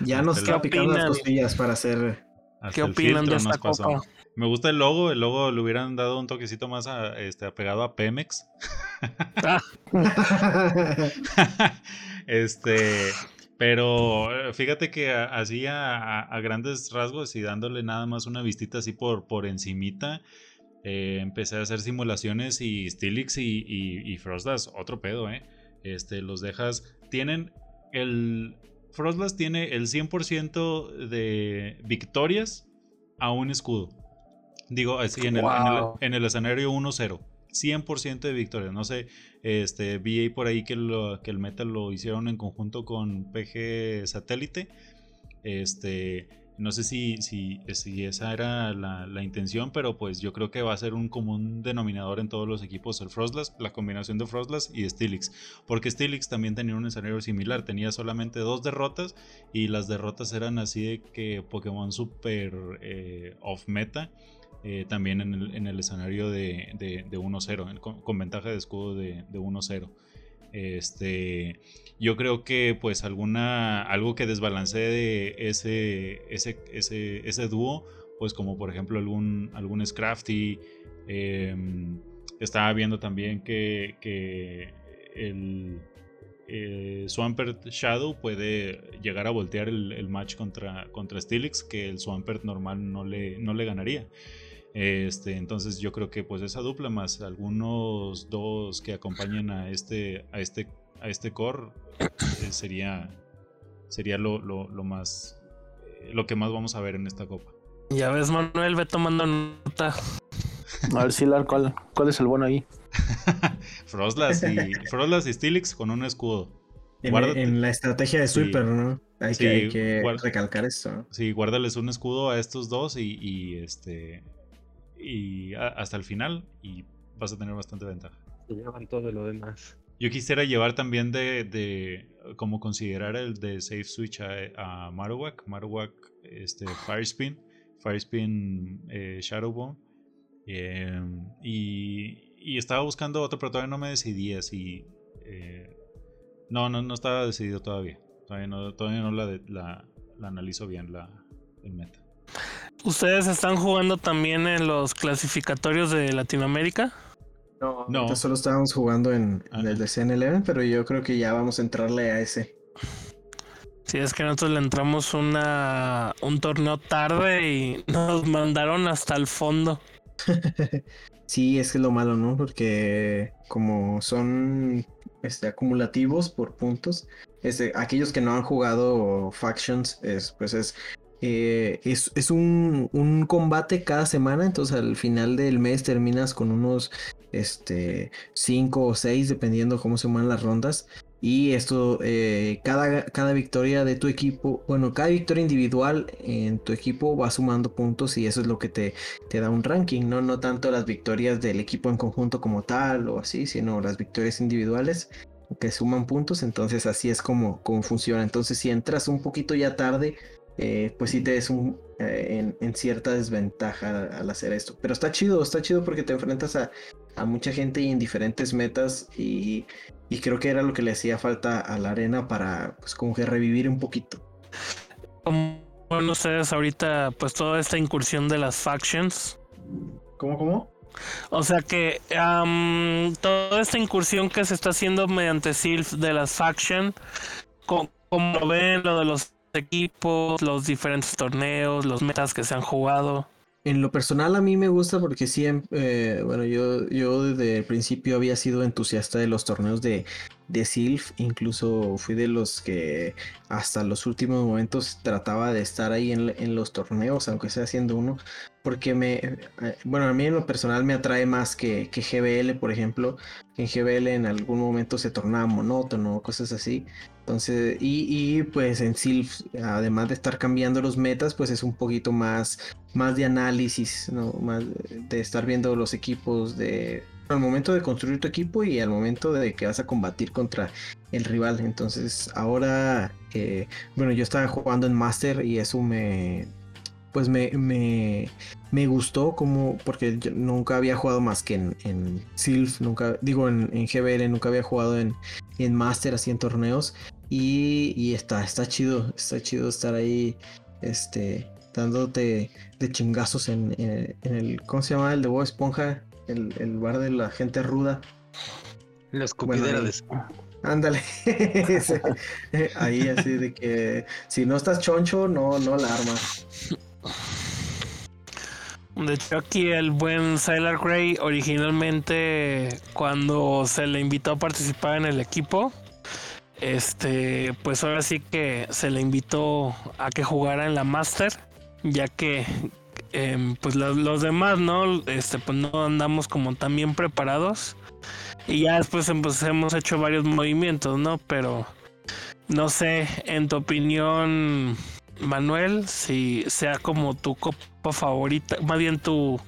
S1: Ya nos está picando las costillas para hacer...
S3: ¿Qué opinan de esta copa?
S2: Me gusta el logo, el logo le hubieran dado un toquecito más a, este, apegado a Pemex. Ah. <laughs> este, pero eh, fíjate que así a, grandes rasgos y dándole nada más una vistita así por, por encimita, eh, empecé a hacer simulaciones y Stilix y, y, otro pedo, ¿eh? Este, los dejas, tienen el... Frostlas tiene el 100% de victorias a un escudo. Digo, así en, el, en, el, escenario 1-0. 100% de victoria. No sé, este, vi por ahí que, lo, que el Metal lo hicieron en conjunto con PG Satélite. Este, no sé si, si, si esa era la, intención, pero pues yo creo que va a ser un común denominador en todos los equipos el Frostlass, la combinación de Frostlass y Steelix. Porque Steelix también tenía un escenario similar, tenía solamente dos derrotas y las derrotas eran así de que Pokémon super eh, off meta eh, también en el, escenario de, 1-0, con, ventaja de escudo de, 1-0. Este, yo creo que pues alguna, algo que desbalancee ese, ese, ese, ese dúo, pues como por ejemplo algún, algún Scrafty, em, estaba viendo también que, el eh, Swampert Shadow puede llegar a voltear el, match contra, contra Steelix, que el Swampert normal no le, no le ganaría. Este, entonces yo creo que pues esa dupla más algunos dos que acompañen a este, a este, a este core eh, sería, sería lo, lo, lo más, eh, lo que más vamos a ver en esta copa.
S3: Ya ves, Manuel, ve tomando nota.
S4: A ver, si ¿cuál, ¿cuál es el bueno ahí? <laughs>
S2: Froslas y, Froslas y Stilix con un escudo.
S1: En, la estrategia de Sweeper, ¿no? Hay que, recalcar eso.
S2: Sí, guárdales un escudo a estos dos y, y este y hasta el final y vas a tener bastante ventaja.
S5: Se llevan todo lo demás.
S2: Yo quisiera llevar también de, de como considerar el de Safe Switch a, a Marowak, Marowak este, Firespin, Firespin eh, Shadowbone. Em, y, y, estaba buscando otro, pero todavía no me decidía si... Eh, no, no, no estaba decidido todavía. Todavía no, todavía no la, la, la analizo bien la, el meta.
S3: ¿Ustedes están jugando también en los clasificatorios de Latinoamérica?
S1: No, no. solo estábamos jugando en, ah, el de CN11, pero yo creo que ya vamos a entrarle a ese.
S3: Sí, es que nosotros le entramos una, un torneo tarde y nos mandaron hasta el fondo. <laughs>
S1: sí, es que es lo malo, ¿no? Porque como son este, acumulativos por puntos, Este, aquellos que no han jugado Factions, es, pues es, eh, es, es un, un, combate cada semana, entonces al final del mes terminas con unos este, 5 o 6, dependiendo cómo se van las rondas. Y esto, eh, cada, cada victoria de tu equipo, bueno, cada victoria individual en tu equipo va sumando puntos y eso es lo que te, te da un ranking, ¿no? No tanto las victorias del equipo en conjunto como tal o así, sino las victorias individuales que suman puntos. Entonces así es como, como funciona. Entonces si entras un poquito ya tarde, eh, pues sí te es un, eh, en, cierta desventaja al hacer esto. Pero está chido, está chido porque te enfrentas a, a mucha gente y en diferentes metas y y creo que era lo que le hacía falta a la arena para, pues, como que revivir un poquito.
S3: Como ustedes ahorita, pues, toda esta incursión de las factions.
S1: ¿Cómo, cómo?
S3: O sea que toda esta incursión que se está haciendo mediante SILF de las factions, como, como ven lo de los equipos, los diferentes torneos, los metas que se han jugado.
S1: En lo personal a mí me gusta porque siempre, eh, bueno, yo, yo desde el principio había sido entusiasta de los torneos de, de incluso fui de los que hasta los últimos momentos trataba de estar ahí en, los torneos, aunque sea haciendo uno, porque me, eh, bueno, a mí en lo personal me atrae más que, que GBL, por ejemplo, en GBL en algún momento se tornaba monótono, cosas así, entonces, y, pues en Sylph, además de estar cambiando los metas, pues es un poquito más, más de análisis, ¿no? Más de estar viendo los equipos de al momento de construir tu equipo y al momento de que vas a combatir contra el rival. Entonces, ahora, eh, bueno, yo estaba jugando en Master y eso me, pues me, me, me gustó como, porque yo nunca había jugado más que en, en Sylph, nunca, digo en, en GBL, nunca había jugado en, en Master, así en torneos. Y, está, está chido, está chido estar ahí, este, dándote de chingazos en, el, ¿cómo se llama? El de Bob Esponja, el, el bar de la gente ruda.
S5: La escupidera de
S1: Ándale. <laughs> ahí así de que si no estás choncho, no, no la armas.
S3: De hecho, aquí el buen Sailor Gray originalmente cuando se le invitó a participar en el equipo, este, pues ahora sí que se le invitó a que jugara en la Master, ya que em, pues los, demás, ¿no? Este, pues no andamos como tan bien preparados. Y ya después pues, hemos hecho varios movimientos, ¿no? Pero no sé, en tu opinión, Manuel, si sea como tu copa favorita, más bien tu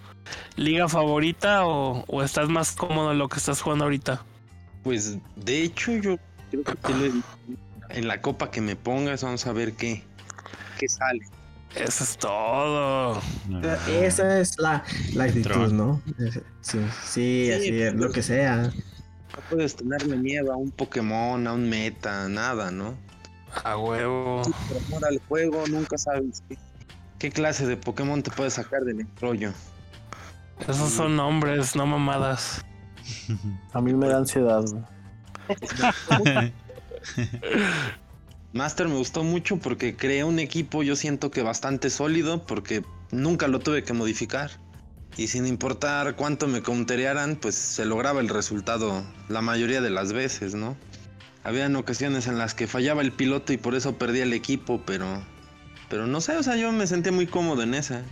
S3: liga favorita o, o estás más cómodo en lo que estás jugando ahorita.
S5: Pues de hecho yo en la copa que me pongas, vamos a ver qué, qué sale.
S3: Eso es todo.
S1: Esa es la, la actitud, ¿no? Sí, sí, así es, lo que sea.
S5: No puedes tenerle miedo a un Pokémon, a un meta, nada, ¿no?
S3: A huevo.
S5: por amor al juego, nunca sabes qué, clase de Pokémon te puede sacar del rollo.
S3: Esos son nombres, no mamadas.
S4: A mí me da ansiedad. <laughs>
S5: Master me gustó mucho porque creé un equipo, yo siento que bastante sólido, porque nunca lo tuve que modificar. Y sin importar cuánto me counterearan, pues se lograba el resultado la mayoría de las veces, ¿no? Habían ocasiones en las que fallaba el piloto y por eso perdía el equipo, pero. Pero no sé, o sea, yo me sentí muy cómodo en esa.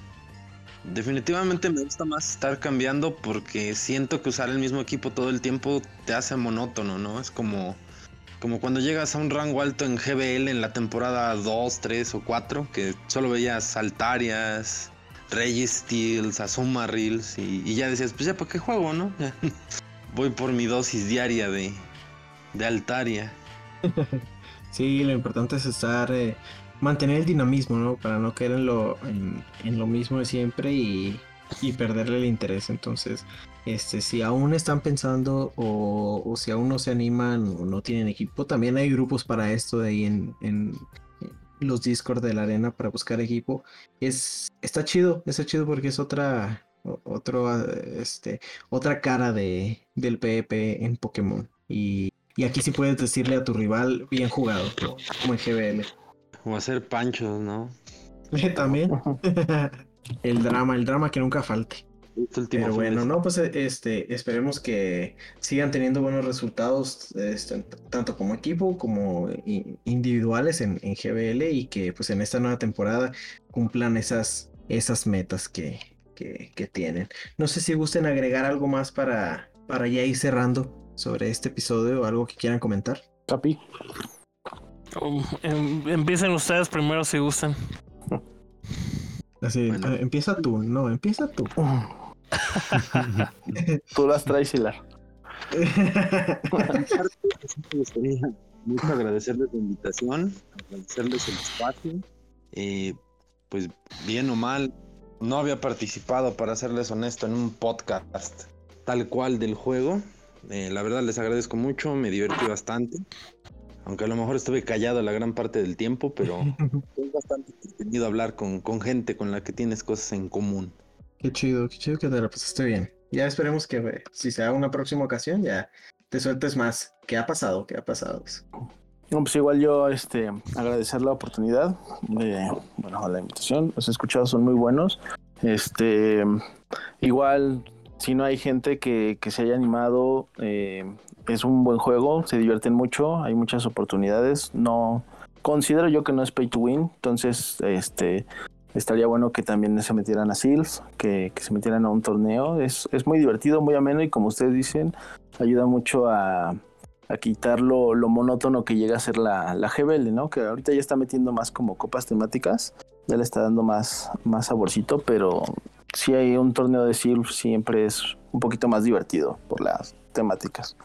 S5: Definitivamente me gusta más estar cambiando porque siento que usar el mismo equipo todo el tiempo te hace monótono, ¿no? Es como, como cuando llegas a un rango alto en GBL en la temporada 2, 3 o 4, que solo veías Altarias, Steels, Azuma Reels y, y, ya decías, pues ya para qué juego, ¿no? <laughs> Voy por mi dosis diaria de, de Altaria.
S1: Sí, lo importante es estar eh, mantener el dinamismo, ¿no? Para no caer en lo, en, lo mismo de siempre y, perderle el interés. Entonces, este, si aún están pensando o, si aún no se animan o no tienen equipo, también hay grupos para esto de ahí en, en los Discord de la arena para buscar equipo. Es, está chido, está chido porque es otra, otro, este, otra cara de, del PvP en Pokémon. Y, y aquí sí puedes decirle a tu rival bien jugado, como en GBL.
S5: O hacer panchos, ¿no?
S1: También. <laughs> el drama, el drama que nunca falte. Pero bueno, no, pues este, esperemos que sigan teniendo buenos resultados, este, tanto como equipo como individuales en, GBL y que pues en esta nueva temporada cumplan esas, esas metas que, que, tienen. No sé si gusten agregar algo más para, para ya ir cerrando sobre este episodio o algo que quieran comentar.
S4: Capi.
S3: Um, em, empiecen ustedes primero si gustan.
S1: Así, eh, empieza tú, no, empieza tú.
S4: tú las traes, Hilar.
S5: me gustaría mucho agradecerles la invitación, agradecerles el espacio. Eh, pues bien o mal, no había participado, para serles honesto, en un podcast tal cual del juego. Eh, la verdad les agradezco mucho, me divertí bastante. Aunque a lo mejor estuve callado la gran parte del tiempo, pero <laughs> es bastante entretenido hablar con, con gente con la que tienes cosas en común.
S1: Qué chido, qué chido que te la pasaste bien. Ya esperemos que si sea una próxima ocasión, ya te sueltes más. ¿Qué ha pasado? ¿Qué ha pasado?
S4: No, pues igual yo este, agradecer la oportunidad, de, bueno, la invitación. Los escuchados son muy buenos. Este, igual, si no hay gente que, que se haya animado, eh, es un buen juego, se divierten mucho, hay muchas oportunidades. No considero yo que no es pay to win, entonces este estaría bueno que también se metieran a SILF, que, se metieran a un torneo. Es, es, muy divertido, muy ameno y como ustedes dicen, ayuda mucho a, a quitar lo, monótono que llega a ser la, la GBL, ¿no? Que ahorita ya está metiendo más como copas temáticas, ya le está dando más, más saborcito, pero si hay un torneo de SILF siempre es un poquito más divertido por las temáticas.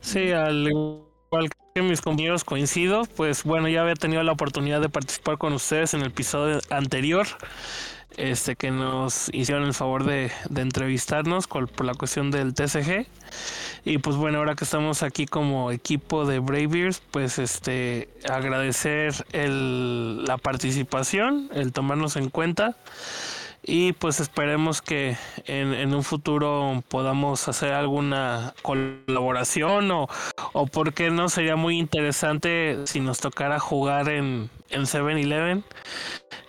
S3: Sí, al igual que mis compañeros coincido, pues bueno, ya había tenido la oportunidad de participar con ustedes en el episodio anterior, este que nos hicieron el favor de, entrevistarnos por la cuestión del TCG. Y pues bueno, ahora que estamos aquí como equipo de Braveers, pues este agradecer el, la participación, el tomarnos en cuenta y pues esperemos que en, un futuro podamos hacer alguna colaboración o, o por qué no sería muy interesante si nos tocara jugar en, en 7-Eleven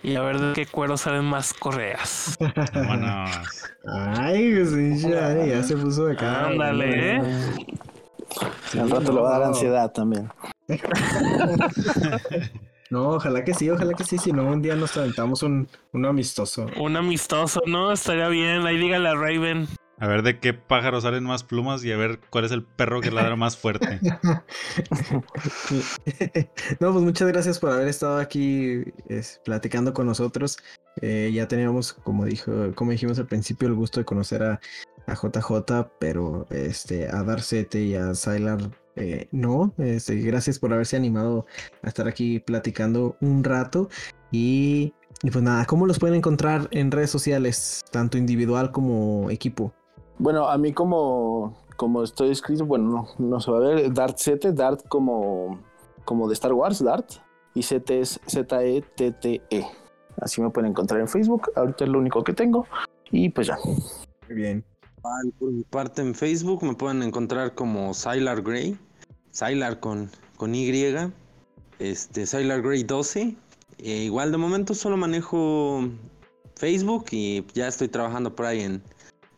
S3: y a ver de qué cuero salen más correas. <laughs>
S1: Ay, pues ya, ya se puso de cara.
S3: Ándale, ¿eh?
S4: Al rato le va a dar ansiedad también. <laughs>
S1: No, ojalá que sí, ojalá que sí, si no un día nos aventamos un, un amistoso.
S3: Un amistoso, ¿no? Estaría bien, ahí dígale a Raven.
S2: A ver de qué pájaro salen más plumas y a ver cuál es el perro que ladra más fuerte. <laughs>
S1: no, pues muchas gracias por haber estado aquí platicando con nosotros. Eh, ya teníamos, como dijo, como dijimos al principio, el gusto de conocer a, a JJ, pero este, a Darcete y a Sylar eh, no, este, gracias por haberse animado a estar aquí platicando un rato. Y, pues nada, ¿cómo los pueden encontrar en redes sociales, tanto individual como equipo?
S4: Bueno, a mí como, como estoy escrito, bueno, no, no se va a ver, Dart 7, Dart como, como de Star Wars, Dart, y Z es Z-E-T-T-E. -E. Así me pueden encontrar en Facebook, ahorita es lo único que tengo, y pues ya.
S1: Muy bien.
S5: Por mi parte en Facebook me pueden encontrar como Sylar Gray, Sylar con, con Y, este, Sylar Gray 12. E igual de momento solo manejo Facebook y ya estoy trabajando por ahí en,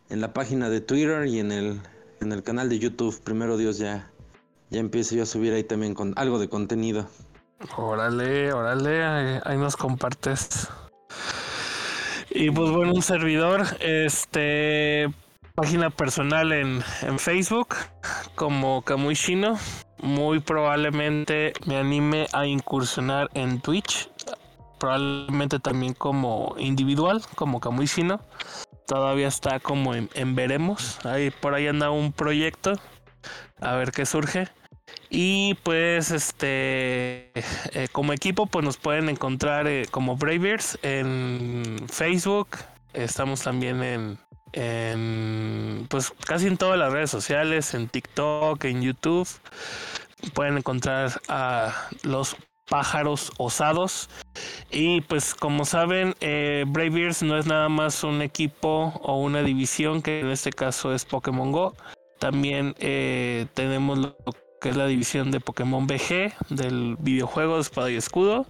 S5: en la página de Twitter y en el, en el canal de YouTube. Primero Dios ya, ya empiezo yo a subir ahí también con algo de contenido.
S3: Órale, órale, ahí, ahí nos compartes. Y pues bueno, un servidor, este página personal en, en Facebook como Kamui Shino. Muy probablemente me anime a incursionar en Twitch. Probablemente también como individual, como Kamui Shino. Todavía está como en, veremos. Ahí por ahí anda un proyecto. A ver qué surge. Y pues este eh, como equipo pues nos pueden encontrar eh, como Bravers en Facebook. Estamos también en, en pues casi en todas las redes sociales, en TikTok, en YouTube. Pueden encontrar a los pájaros osados. Y pues como saben, eh, Braveers no es nada más un equipo o una división, que en este caso es Pokémon Go. También eh, tenemos lo que es la división de Pokémon BG, del videojuego de Espada y Escudo.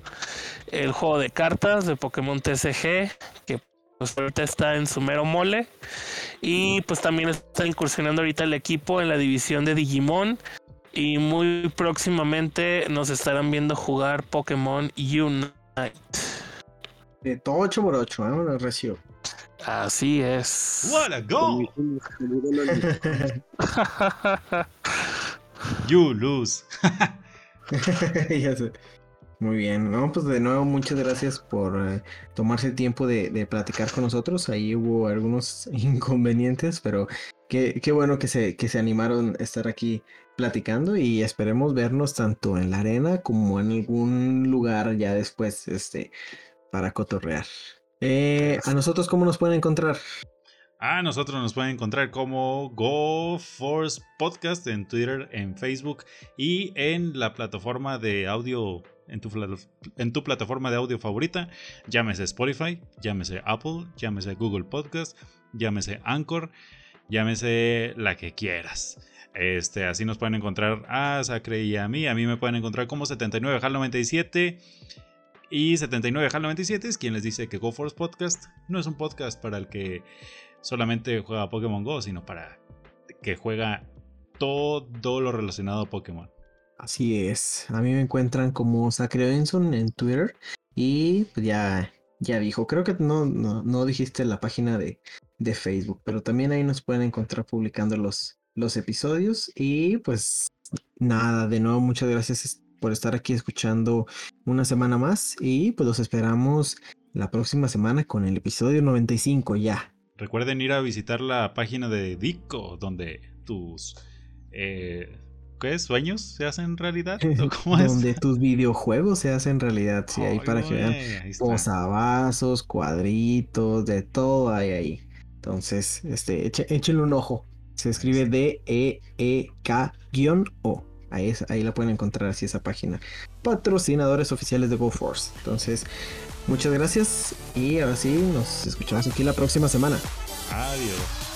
S3: El juego de cartas de Pokémon TCG, que pues ahorita está en su mero mole. Y pues también está incursionando ahorita el equipo en la división de Digimon. Y muy próximamente nos estarán viendo jugar Pokémon Unite.
S1: De todo 8 por 8, ¿eh? Recio.
S3: Así es.
S2: What a go! <laughs> you lose. <laughs> <laughs>
S1: ya sé. Muy bien, no, pues de nuevo muchas gracias por eh, tomarse el tiempo de, platicar con nosotros. Ahí hubo algunos <laughs> inconvenientes, pero qué, qué bueno que se, que se animaron a estar aquí platicando y esperemos vernos tanto en la arena como en algún lugar ya después, este, para cotorrear. Eh, ¿A nosotros cómo nos pueden encontrar?
S2: A nosotros nos pueden encontrar como GoForce Podcast en Twitter, en Facebook y en la plataforma de audio en tu, en tu plataforma de audio favorita, llámese Spotify, llámese Apple, llámese Google Podcast, llámese Anchor, llámese la que quieras. Este, así nos pueden encontrar a Sacre y a mí. A mí me pueden encontrar como 79HAL97. Y 79HAL97 es quien les dice que GoForce Podcast no es un podcast para el que solamente juega Pokémon Go, sino para que juega todo lo relacionado a Pokémon.
S1: Así es. A mí me encuentran como Sacre Benson en Twitter. Y pues ya, ya dijo. Creo que no, no, dijiste la página de, de, Facebook. Pero también ahí nos pueden encontrar publicando los, los episodios. Y pues nada, de nuevo, muchas gracias por estar aquí escuchando una semana más. Y pues los esperamos la próxima semana con el episodio 95 ya.
S2: Recuerden ir a visitar la página de Dico, donde tus eh, ¿qué? ¿Sueños se hacen realidad? <laughs>
S1: ¿Cómo es? Donde tus videojuegos se hacen realidad, sí, ahí para que vean posavasos, cuadritos, de todo hay ahí. Entonces, este, échenle un ojo. Se escribe D-E-E-K-O. Ahí, ahí la pueden encontrar así esa página. Patrocinadores oficiales de GoForce. Entonces, muchas gracias y ahora sí, nos escuchamos aquí la próxima semana.
S2: Adiós.